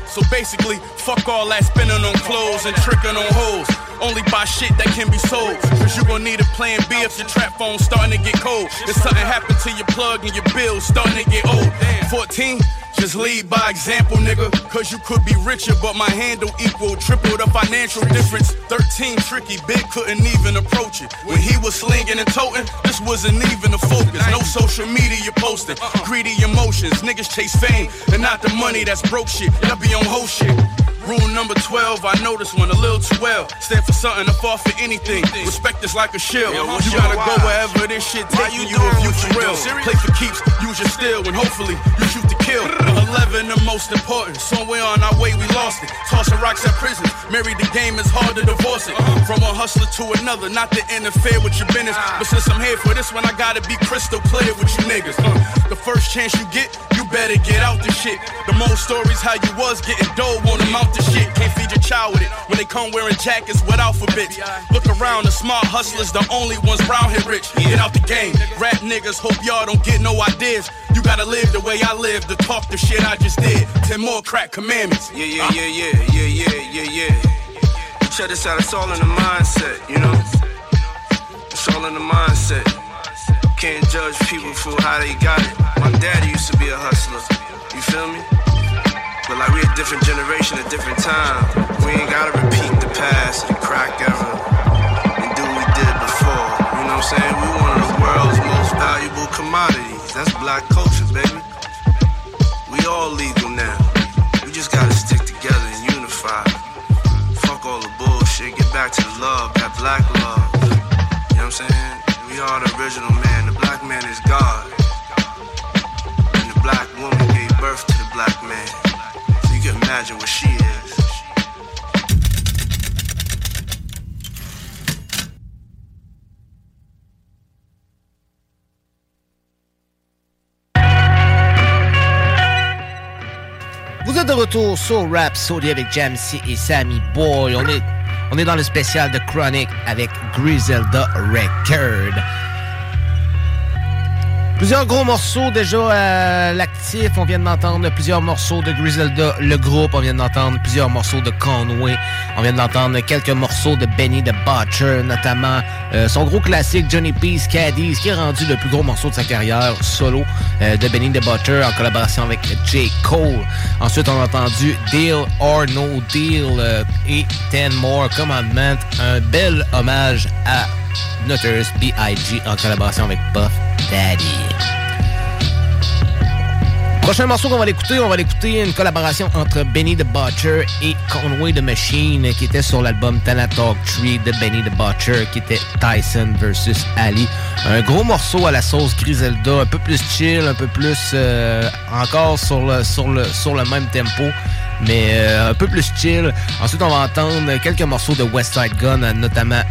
So basically, fuck all that spending on clothes and tricking on hoes. Only buy shit that can be sold. Cause you gon' need a plan B if your trap phone's starting to get cold. If something happened to your plug and your bills starting to get old. 14, just lead by example, nigga. Cause you could be richer, but my handle equal triple the financial difference. 13 tricky, big couldn't even approach it. When he was slinging and toting, this wasn't even a focus. No social media posting, greedy emotions. Niggas chase fame and not the money that's broke shit. Y'all be on whole shit. Rule number 12, I know this one a little too well. Stand for something, to fall for anything. Respect is like a shield. You gotta go wherever this shit taking you if you for real. Play for keeps, use your steel, and hopefully you shoot to kill. 11, the most important. Somewhere on our way, we lost it. Tossing rocks at prison. Married the game, it's hard to divorce it. From a hustler to another, not to interfere with your business. But since I'm here for this one, I gotta be crystal clear with you niggas. Uh, the first chance you get, you better get out the shit. The most stories how you was getting dough won't amount to shit. Can't feed your child with it when they come wearing jackets with alphabets. Look around, the smart hustlers, the only ones round here rich. Get out the game. Rap niggas, hope y'all don't get no ideas. You gotta live the way I live to talk the shit I just did. Ten more crack commandments. Yeah, yeah, yeah, yeah, yeah, yeah, yeah, yeah. Check this out, it's all in the mindset, you know? It's all in the mindset. Can't judge people for how they got it. My daddy used to be a hustler. You feel me? But like we a different generation, a different time. We ain't gotta repeat the past, the crack era, and do what we did before. You know what I'm saying? We one of the world's most valuable commodities. That's black culture, baby. We all legal now. We just gotta stick together and unify. Fuck all the bullshit. Get back to the love, that black love. You know what I'm saying? We are the original man. The black man is God. And the black woman gave birth to the black man. So you can imagine what she is. De retour sur Rap Saudi avec Jamsey et Sammy Boy. On est, on est dans le spécial de Chronic avec Griselda Record. Plusieurs gros morceaux déjà à l'actif. On vient d'entendre plusieurs morceaux de Griselda, le groupe. On vient d'entendre plusieurs morceaux de Conway. On vient d'entendre quelques morceaux de Benny the Butcher, notamment euh, son gros classique Johnny P's Caddies, qui est rendu le plus gros morceau de sa carrière solo euh, de Benny the Butcher en collaboration avec J. Cole. Ensuite, on a entendu Deal or No Deal euh, et Ten More Commandment. Un bel hommage à Notorious B.I.G. en collaboration avec Puff Daddy. Prochain morceau qu'on va l'écouter, on va l'écouter une collaboration entre Benny the Butcher et Conway the Machine qui était sur l'album Talk Tree de Benny the Butcher qui était Tyson versus Ali. Un gros morceau à la sauce Griselda, un peu plus chill, un peu plus euh, encore sur le, sur, le, sur le même tempo mais euh, un peu plus chill. Ensuite, on va entendre quelques morceaux de West Side Gun, notamment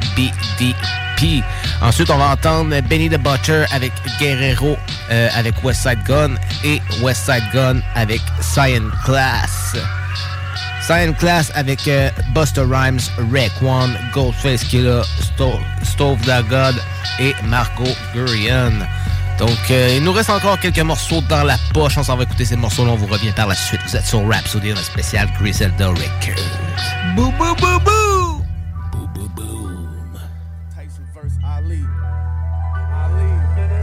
Ensuite, on va entendre Benny the Butcher avec Guerrero euh, avec West Side Gun et West Side Gun avec Cyan Class. Cyan Class avec euh, Buster Rhymes, Rec One, Goldface Killer, Sto Stove the God et Marco Gurion. Donc, euh, il nous reste encore quelques morceaux dans la poche. On s'en va écouter ces morceaux-là. On vous revient par la suite. Vous êtes sur Rhapsody, le spécial Griselda Records. Boo!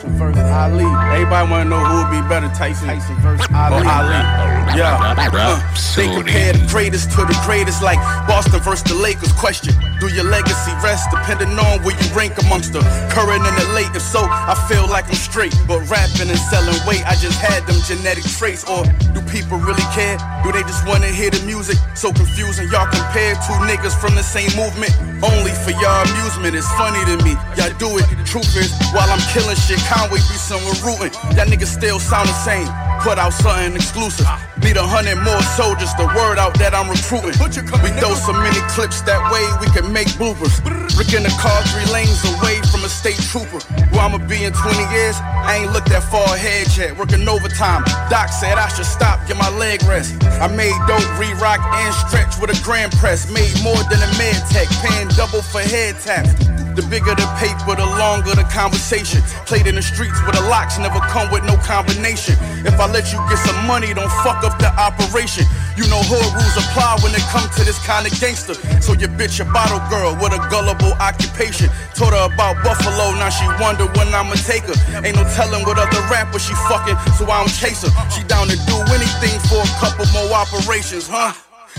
Tyson versus Ali. Everybody want to know who would be better, Tyson, Tyson versus Ali. Or Ali. Yeah. Uh, they compare the greatest to the greatest, like Boston versus the Lakers. Question: Do your legacy rest depending on where you rank amongst the current and the late? If so, I feel like I'm straight, but rapping and selling weight, I just had them genetic traits. Or do people really care? Do they just want to hear the music? So confusing, y'all compare two niggas from the same movement. Only for y'all amusement. It's funny to me. Y'all do it. Truth is, while I'm killing shit, Conway be somewhere rooting. Y'all niggas still sound the same. Put out something exclusive. Need a hundred more soldiers. The word out that I'm recruiting. We throw so many clips that way we can make bloopers. Rick in the car three lanes away from a state trooper. Where I'ma be in 20 years? I ain't looked that far ahead yet. Working overtime. Doc said I should stop, get my leg rest. I made dope, re-rock, and stretch with a grand press. Made more than a med tech, paying double for head taps. The bigger the paper, the longer the conversation. Played in the streets where the locks never come with no combination. If I let you get some money, don't fuck up the operation. You know hood rules apply when it comes to this kind of gangster. So your bitch a bottle girl with a gullible occupation. Told her about Buffalo, now she wonder when I'ma take her. Ain't no telling what other rapper she fucking, so I don't chase her. She down to do anything for a couple more operations, huh?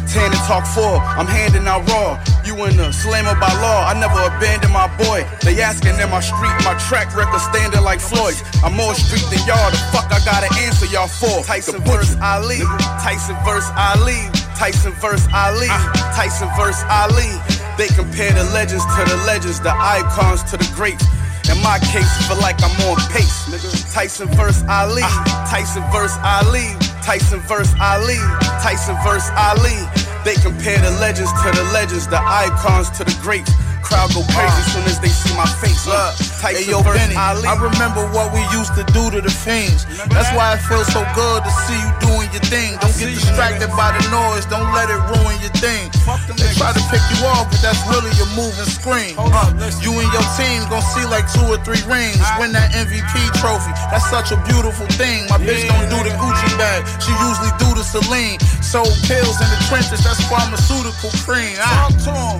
Tana Talk four, I'm handing out raw. You in the slammer by law, I never abandon my boy. They asking in my street, my track record standing like Floyd's. I'm more street than y'all, the fuck I gotta answer y'all for. Tyson versus Ali, Tyson versus Ali, Tyson versus Ali, ah. Tyson versus Ali. They compare the legends to the legends, the icons to the greats. In my case, feel like I'm on pace, nigga. Tyson versus Ali, ah. Tyson versus Ali, Tyson versus Ali, Tyson versus Ali. They compare the legends to the legends, the icons to the greats. Crowd go crazy soon as they see my face. Look, Tyson Hey yo, versus Benny, Ali. I remember what we used to do to the fiends. That's why it feels so good to see you doing your thing. Don't get distracted by the noise, don't let it ruin your thing. They try to pick you off, but that's really a moving screen. Uh, you and your team gon' see like two or three rings. Win that MVP trophy, that's such a beautiful thing. My bitch don't do the Gucci bag, she usually do the Celine. Sold pills in the trenches, that's pharmaceutical cream. Ah,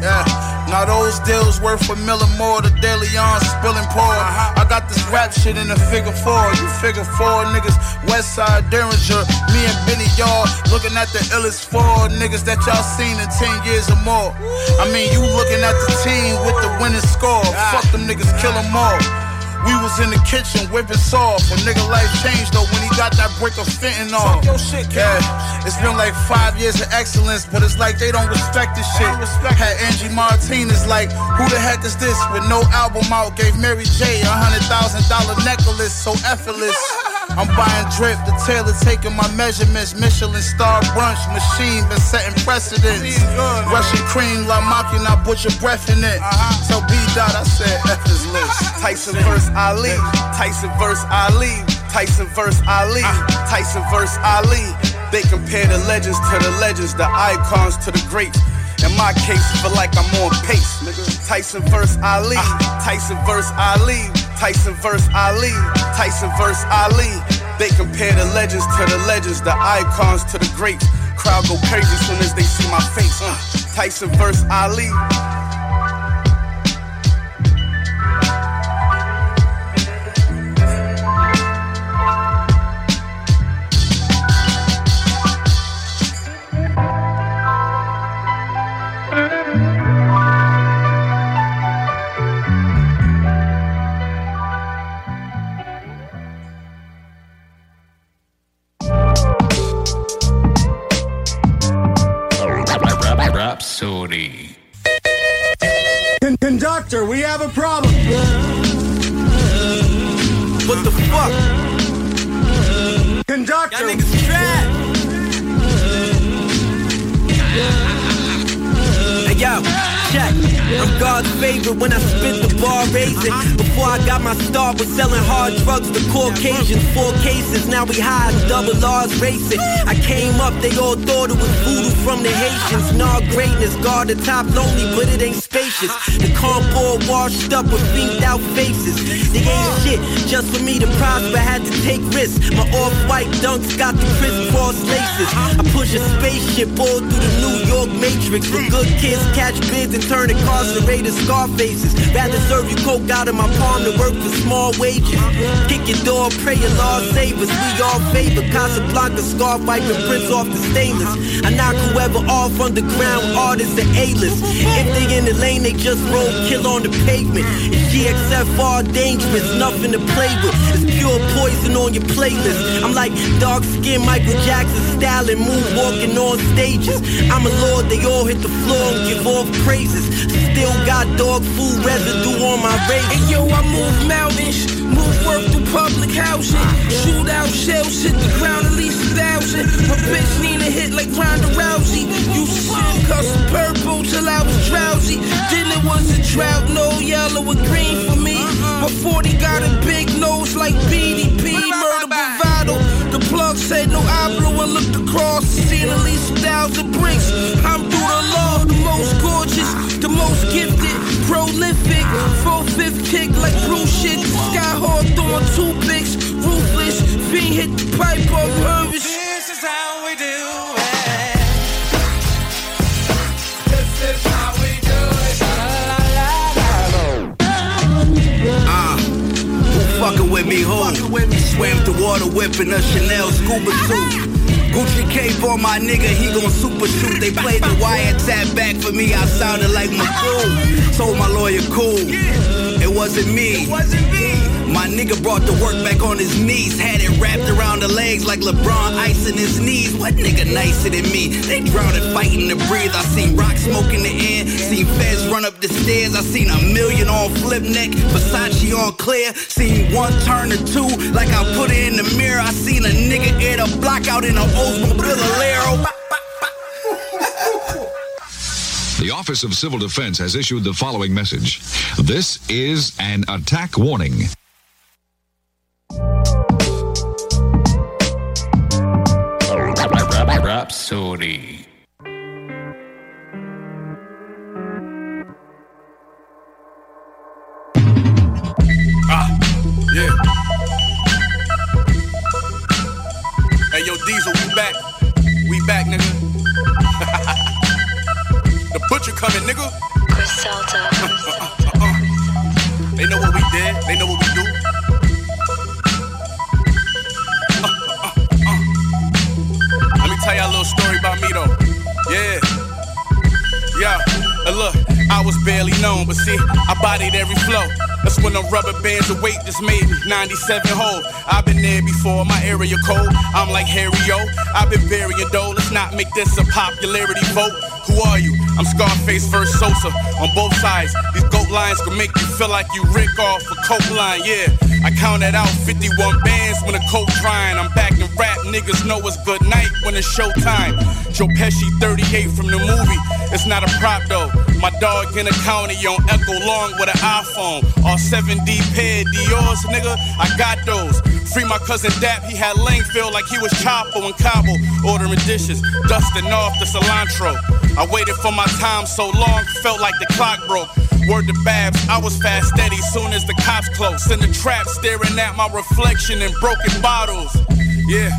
yeah. Now those deals worth a million more. The daily on spilling pour. I got this rap shit in a figure four. You figure four niggas, West Side Derringer. Me and Benny, y'all looking at the illest four niggas that y'all seen in 10 years or more. I mean, you looking at the team with the winning score. Fuck them niggas, kill them all. We was in the kitchen whipping sauce. A nigga life changed though when he got that brick of fentanyl. Shit. Yeah, it's been like five years of excellence, but it's like they don't respect this shit. Respect. Had Angie Martinez like, who the heck is this? With no album out, gave Mary J a hundred thousand dollar necklace, so effortless. (laughs) I'm buying drip, the tailor taking my measurements. Michelin star brunch machine been setting precedents. Russian cream, La Maquina, put your breath in it. Tell B Dot, I said F is list. (laughs) Tyson verse Ali, Tyson verse Ali, Tyson verse Ali, Tyson verse Ali. They compare the legends to the legends, the icons to the greats. In my case, feel like I'm on pace. Tyson verse Ali, Tyson verse Ali, Tyson verse Ali, Tyson verse Ali. They compare the legends to the legends, the icons to the greats. Crowd go crazy soon as they see my face. Uh, Tyson verse Ali. Rapsodie. Con- conductor, we have a problem. What the fuck? Conductor. Y'all niggas trash. Hey yo, check. I'm God's favorite when I spit the bar raising. Before I got my start was selling hard drugs to Caucasians. Four cases, now we high double R's racing. I came up, they all thought it was voodoo from the Haitians. Nah, greatness, guard the top lonely, but it ain't spacious. The cardboard washed up with beamed out faces. They ain't shit, just for me to prosper, had to take risks. My off-white dunks got the crisscross laces. I push a spaceship all through the New York matrix. For good kids, catch bids and turn incarcerated scar faces. Rather serve you coke out of my palm than work for small wages. Kick your door, pray your Lord save us. We all favor Casablanca, scarf wiping prints off the stainless. I knock whoever off underground artists and A-list. If they in the lane, they just roll kill on the pavement. It's GXFR dangerous, nothing to play with. It's pure poison on your playlist. I'm like dark skin Michael Jackson style and moonwalking on stages. I'm a lord, they all hit the floor and give off praises. Still got dog food residue on my race. And yo, I move mountains, move work through public housing. Shoot out shells, hit the ground at least a thousand. My bitch need a hit like Ronda Rousey. Used to sip custom purple till I was drowsy. Then it was a drought, no yellow or green for me. My 40 got a big nose like BDP, murder bravado. Plug said no hablo and looked across, seen at least a thousand bricks. I'm through the law, the most gorgeous, the most gifted, prolific. Full fifth kick like blue shit. Sky hard throwing two picks, ruthless. Fiend hit the pipe up, nervous. This is how we do fucking with me? Who? Swam the water whipping a Chanel scuba suit. Gucci cape on my nigga, he gon' super shoot. They played the wiretap back for me, I sounded like Magoo. Told my lawyer, cool. It wasn't me. My nigga brought the work back on his knees. Had it wrapped around the legs like LeBron icing his knees. What nigga nicer than me? They drowning fighting to breathe. I seen rock smoke in the air. Seen feds run up the stairs. I seen a million on flip neck. Versace on clear. Seen one turn or two like I put it in the mirror. I seen a nigga air the block out in an Oldsmobile. The Office of Civil Defense has issued the following message. This is an attack warning. Rapsodie. Ah, yeah. Hey, yo, Diesel, we back. We back, nigga. (laughs) the butcher coming, nigga. Griselda. (laughs) yeah, they know what we did. do. Uh, Yeah. Look, I was barely known, but see, I bodied every flow. That's when the rubber bands of weight just made me 97 whole. I've been there before, my area code. I'm like Harry O. I've been burying dough. Let's not make this a popularity vote. Who are you? I'm Scarface versus Sosa on both sides. These lines can make you feel like you Rick off a coke line, yeah. I counted out 51 bands when the coke drying. I'm back in rap, niggas know it's good night when it's showtime. Joe Pesci 38 from the movie. It's not a prop though. My dog in the county on Echo Long with an iPhone. All 7D pair Dior's, nigga. I got those. Free my cousin Dap, he had Langfield like he was Chapo in Cabo. Ordering dishes, dusting off the cilantro. I waited for my time so long, felt like the clock broke. Word to Babs, I was fast steady soon as the cops close. In the trap, staring at my reflection in broken bottles. Yeah.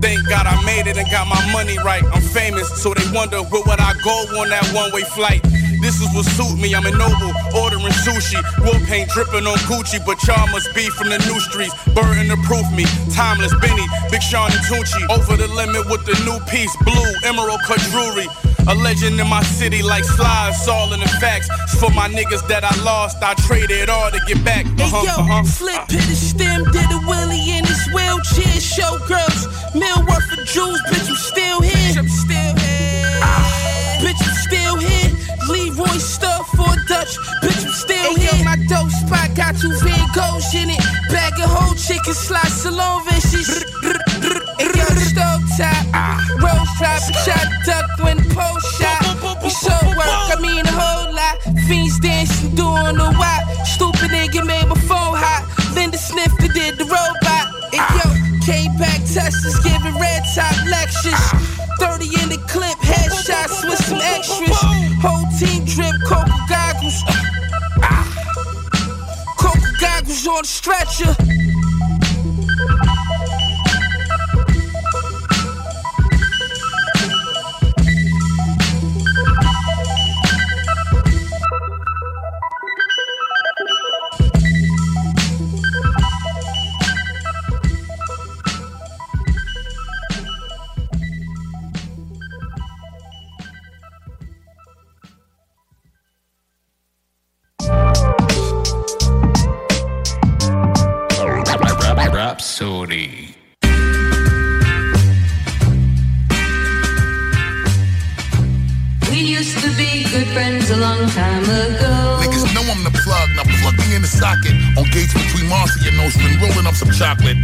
Thank God I made it and got my money right. I'm famous, so they wonder where would I go on that one-way flight. This is what suit me. I'm a noble, ordering sushi, war paint dripping on Gucci, but y'all must be from the new streets. Burden to proof me, timeless Benny, Big Sean and Tunchi. Over the limit with the new piece, blue emerald cut jewelry. A legend in my city like slides, all in the facts. It's for my niggas that I lost, I traded all to get back. Hey Uh-huh, yo, uh-huh. flip hit the stem, did a willie in his wheelchair. Showgirls, mil worth of jewels, bitch, I'm still here. I'm still here. Bitch, I'm still here. Leroy stuff for Dutch, bitch, I'm still here. Yo, my dope spot got two Van Goghs in it. Bag of whole chicken slice salon vicious. Hey yo, stove top, rose drop, shot duck when post shot. We so work, I mean a whole lot. Fiends dancing, doing the wop. Stupid nigga made my phone hot. Linda Snifter did the robot. And yo, came back testers giving red top lectures. 30 in the clip, headshots with some extras. Whole team drip, Coca goggles. Ah. Coca goggles on stretcher. Rapsodie. We used to be good friends a long time ago. Niggas know I'm the plug, now plug me in the socket. On gates between Marcy and Nostrand, rolling up some chocolate.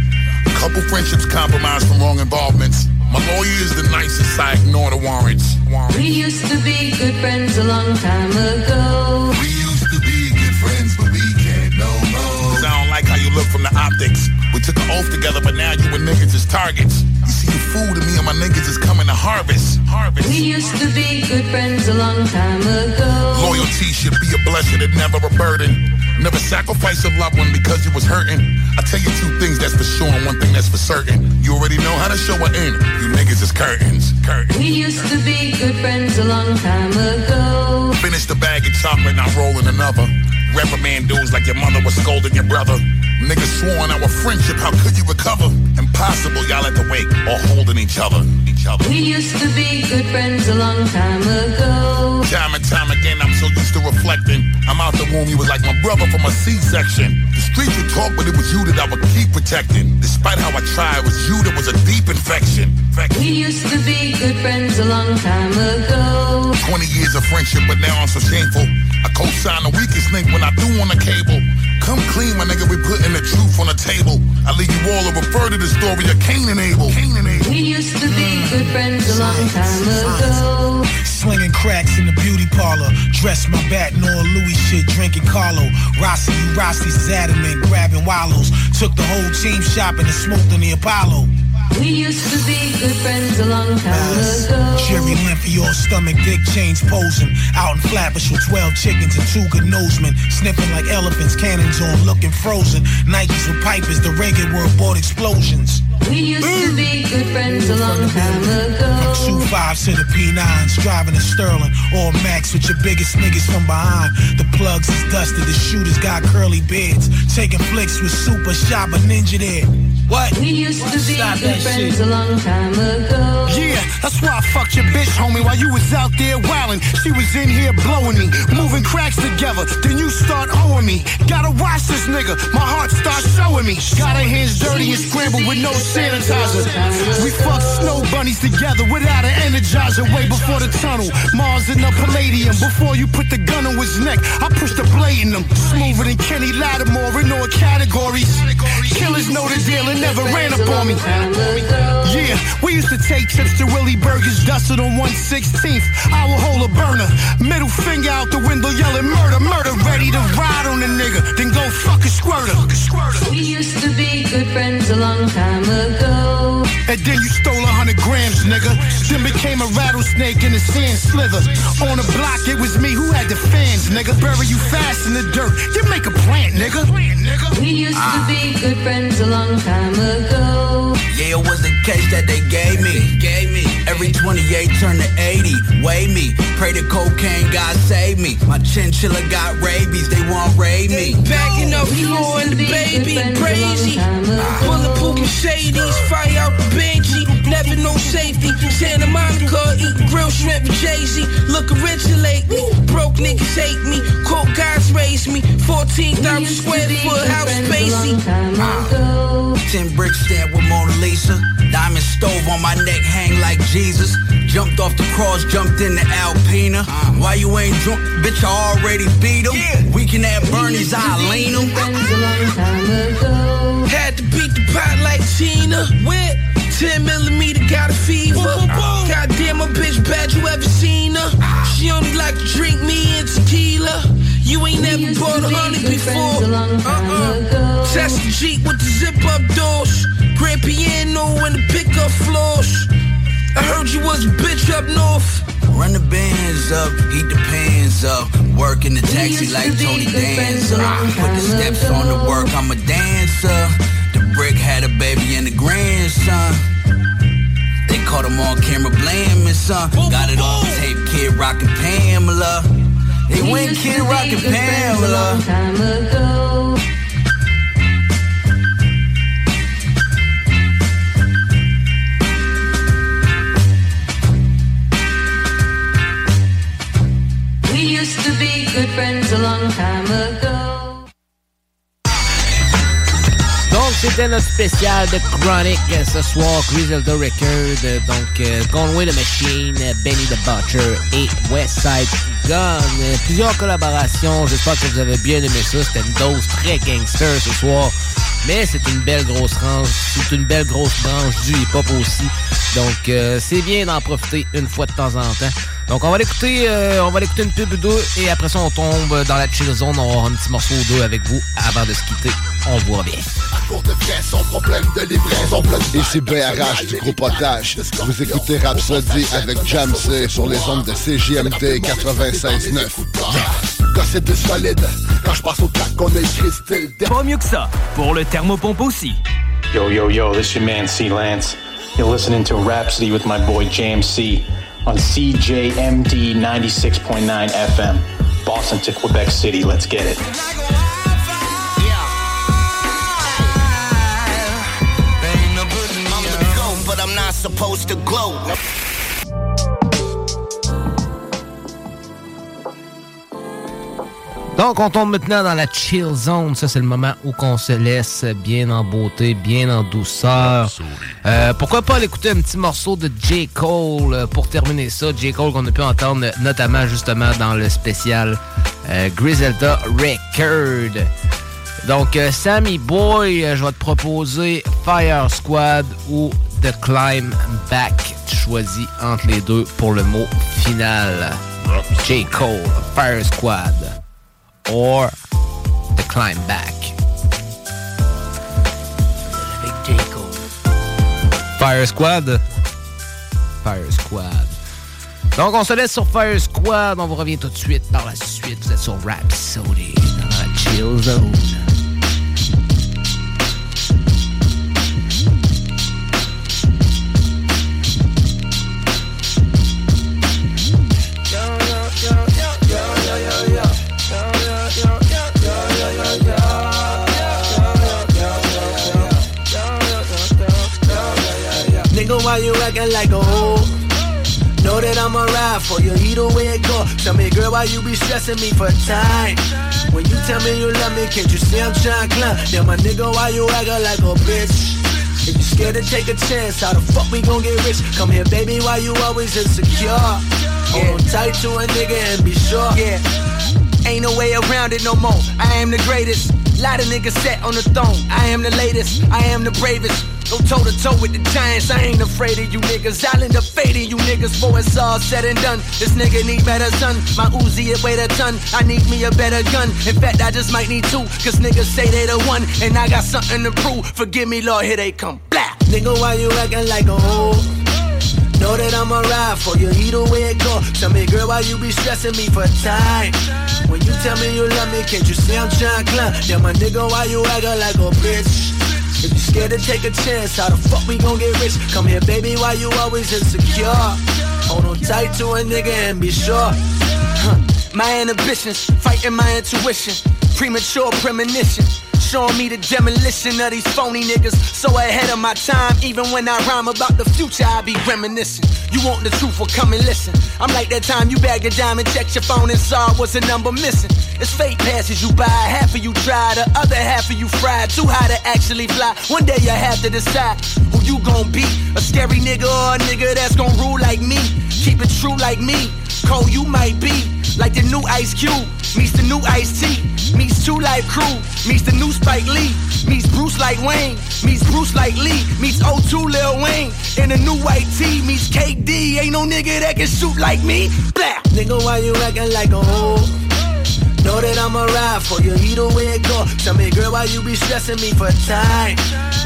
Couple friendships compromised from wrong involvements. My lawyer is the nicest, I ignore the warrants. We used to be good friends a long time ago. We used to be good friends, but we can't no more. Cause I don't like how you look from the optics. We took an oath together, but now you and niggas is targets. You see, you fool to me and my niggas is coming to harvest. Harvest. We used to be good friends a long time ago. Loyalty should be a blessing and never a burden. Never sacrifice a loved one because you was hurting. I tell you two things that's for sure and one thing that's for certain. You already know how to show an end. You niggas is curtains. Curtains. We used to be good friends a long time ago. Finish the bag of chocolate, now rolling another. Reprimand dudes like your mother was scolding your brother. Niggas sworn our friendship, how could you recover? Impossible, y'all at the wake, or holding each other. Each other. We used to be good friends a long time ago. Time and time again, I'm so used to reflecting. I'm out the womb, you was like my brother from a C-section. The streets would talk, but it was you that I would keep protecting. Despite how I tried, it was you that was a deep infection. We used to be good friends a long time ago. 20 years of friendship, but now I'm so shameful. I co-sign the weakest link when I do on the cable. Come clean, my nigga, we putting the truth on the table. I leave you all to refer to the story of Cain and Abel. Cain and Abel. We used to be good friends a long time ago. Slinging cracks in the beauty parlor. Dress my bat, Nora Louis shit, drinking Carlo. Rossi, you Rossi's is adamant, grabbing wallows. Took the whole team shopping and smoked in the Apollo. We used to be good friends a long time ago. Jerry Limpy, all stomach, dick chains posing. Out in Flatbush with 12 chickens and two good nosemen. Sniffing like elephants, cannons on, looking frozen. Nikes with pipers, the reggae world bought explosions. We used to be good friends a long time ago. 2-5 Props to the P9s, driving a Sterling or Max with your biggest niggas from behind. The plugs is dusted, the shooters got curly beards. Taking flicks with Super Shop, a ninja there. What? We used to be Stop good friends shit. a long time ago. Yeah, that's why I fucked your bitch, homie, while you was out there wildin'. She was in here blowing me, moving cracks together. Then you start owing me. Gotta watch this nigga, my heart starts showing me. Got her hands dirty and scrambled with no sanitizer. We fucked snow bunnies together without an energizer way before the tunnel. Mars in the Palladium, before you put the gun on his neck, I pushed the blade in him. Smoother than Kenny Lattimore in all categories. Killers know the deal and never ran up on me. Yeah, we used to take trips to Willie Burgers, dusted on 116th. I will hold a burner, middle finger out the window, yelling murder, murder, ready to ride on the nigga, then go fuck a squirter. We used to be good friends a long time ago. And then you stole a hundred grams, nigga. Then became a rattlesnake in the sand slither. On the block, it was me who had the fans, nigga. Bury you fast in the dirt. You make a plant, nigga. We used to be good friends a long time ago. Yeah, it was the case that they gave me. Gave me. Every 28 turned to 80. Weigh me. Pray to cocaine, God save me. My chinchilla got rabies, they won't raid me. Backing up floor and the baby crazy. Bulletproof Mercedes, fire out the Benji. Never no safety. Santa Monica, eating grilled shrimp with Jay-Z. Looking rich lately. Broke niggas hate me. Coke guys raised me. 14,000 square foot house spacey. Ten bricks stamped with Mona Lisa. Diamond stove on my neck, hang like Jesus. Jumped off the cross, jumped in the Alpina. Why you ain't drunk? Bitch, I already beat him. Weekend at Bernie's, I lean him. Had to beat the pot like Tina. With 10 millimeter, got a fever. Goddamn, a bitch bad, you ever seen her? She only like to drink me and tequila. You ain't never bought a honey before. Uh-uh. Test the Jeep with the zip up doors. Grand piano and the pickup floors. I heard you was a bitch up north. Run the bands up, heat the pans up. Work in the taxi like Tony Danza. Put the steps on the work, I'm a dancer. The brick had a baby and a grandson. They caught him on camera blaming son. Got it on tape, kid rockin' Pamela. They went kid rockin' Pamela. We used to be good friends a long time ago. C'était notre spécial de Chronic ce soir, Griselda Record. Donc, euh, Conway the Machine, Benny the Butcher et Westside Gun. Plusieurs collaborations. J'espère que vous avez bien aimé ça. C'était une dose très gangster ce soir. Mais c'est une belle grosse range. C'est une belle grosse branche du hip-hop aussi. Donc, euh, c'est bien d'en profiter une fois de temps en temps. Donc, on va l'écouter, euh, on va l'écouter une pub ou deux et après ça, on tombe dans la chill zone. On va avoir un petit morceau ou deux avec vous avant de se quitter. On vous revient. Et c'est BRH du groupe Otage. Vous écoutez Rhapsody avec Jamsey sur les ondes de CJMD 96.9. Quand c'est solide, quand je passe au track, on a écrit style. Pas mieux que ça, pour le thermopompe aussi. Yo, yo, yo, this your man C Lance. You're listening to Rhapsody with my boy James C on CJMD 96.9 FM, Boston to Quebec City. Let's get it. go, I'm not supposed to glow. Donc, on tombe maintenant dans la chill zone. Ça, c'est le moment où qu'on se laisse bien en beauté, bien en douceur. Euh, pourquoi pas aller écouter un petit morceau de J. Cole euh, pour terminer ça. J. Cole qu'on a pu entendre notamment justement dans le spécial euh, Griselda Record. Donc, euh, Sammy Boy, je vais te proposer Fire Squad ou The Climb Back. Tu choisis entre les deux pour le mot final. J. Cole, Fire Squad or The Climb Back. Fire Squad. Fire Squad. Donc, on se laisse sur Fire Squad. On vous revient tout de suite par la suite. Vous êtes sur Rhapsody dans la Chill Zone. Why you acting like a hoe? Know that I'ma ride for you, either way it go. Tell me, girl, why you be stressing me for time? When you tell me you love me, can't you see I'm trying to climb? Yeah, my nigga, why you acting like a bitch? If you scared to take a chance, how the fuck we gon' get rich? Come here, baby, why you always insecure? Hold on tight to a nigga and be sure. Yeah. Ain't no way around it no more. I am the greatest. Lot of niggas set on the throne. I am the latest. I am the bravest. Go toe to toe with the giants. I ain't afraid of you niggas. I'll end up fading you niggas before it's all said and done. This nigga need better son. My Uzi it weigh a ton. I need me a better gun. In fact, I just might need two. Cause niggas say they the one. And I got something to prove. Forgive me, Lord, here they come. Blah. Nigga, why you acting like a hoe? Know that I'ma ride for you, either way it go. Tell me, girl, why you be stressing me for time? When you tell me you love me, can't you see I'm trying to climb? Yeah, my nigga, why you acting like a bitch? If you scared to take a chance, how the fuck we gon' get rich? Come here, baby, why you always insecure? Hold on tight to a nigga and be sure. Huh. My inhibitions, fighting my intuition, premature premonition. Showing me the demolition of these phony niggas. So ahead of my time, even when I rhyme about the future, I be reminiscing. You want the truth, well come and listen. I'm like that time you bag a diamond, check your phone and saw was a number missing. It's fake passes you buy, half of you try, the other half of you fried. Too high to actually fly. One day you have to decide who you gon' be. A scary nigga or a nigga that's gon' rule like me. Keep it true like me. Cold you might be, like the new Ice Cube. Meets the new Ice T. Meets 2 Live Crew. Meets the new Spike Lee. Meets Bruce like Wayne. Meets Bruce like Lee. Meets O2 Lil Wayne. And the new white T. Meets KD. Ain't no nigga that can shoot like me. Blah. Nigga, why you acting like a hoe? Know that I'ma ride for you, either way it go. Tell me, girl, why you be stressing me for time?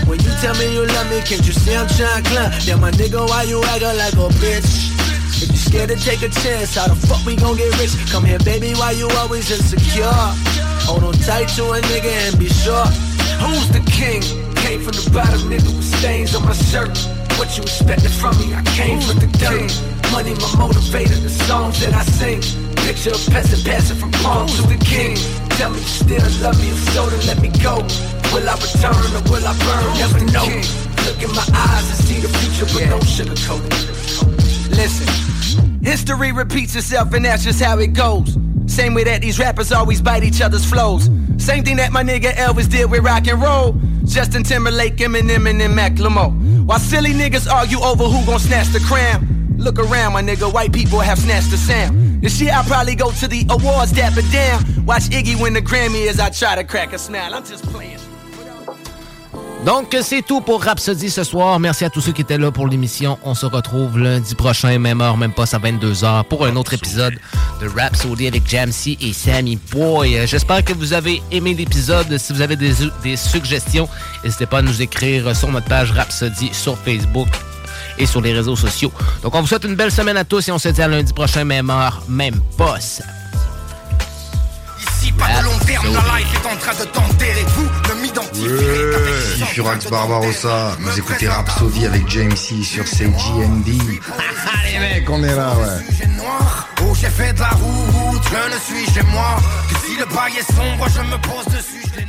When you tell me you love me, can't you see I'm trying to climb? Yeah, my nigga, why you acting like a bitch? If you scared to take a chance, how the fuck we gon' get rich? Come here, baby, why you always insecure? Hold on tight to a nigga and be sure. Who's the king? Came from the bottom, nigga, with stains on my shirt. What you expected from me? I came from the dirt. Money, my motivator, the songs that I sing. Picture a peasant passing from palm to the king. Tell me you still love me, if so, then let me go. Will I return or will I burn? Never know. Look in my eyes and see the future, but don't sugarcoat it. Listen, history repeats itself, and that's just how it goes. Same way that these rappers always bite each other's flows. Same thing that my nigga Elvis did with rock and roll. Justin Timberlake, Eminem, and then Macklemore. While silly niggas argue over who gon' snatch the crown. Look around, my nigga, white people have snatched the sound. This year I'll probably go to the awards, dapper down. Watch Iggy win the Grammy as I try to crack a smile. I'm just playing. Donc, c'est tout pour Rhapsody ce soir. Merci à tous ceux qui étaient là pour l'émission. On se retrouve lundi prochain, même heure, même pas à 22h, pour un autre épisode de Rhapsody avec Jamsey et Sammy Boy. J'espère que vous avez aimé l'épisode. Si vous avez des, des suggestions, n'hésitez pas à nous écrire sur notre page Rhapsody sur Facebook et sur les réseaux sociaux. Donc, on vous souhaite une belle semaine à tous et on se dit à lundi prochain, même heure, même poste. Ici, pas de long terme, la life est en train de t'enterrer. Vous ne m'identifierez qu'avec Ouais, Furax Barbarossa, vous écoutez Rhapsody avec James C sur CGMD. les mecs, on est là, ouais. Oh j'ai fait de la route, je ne suis chez moi Que si le bail est sombre je me pose dessus, je les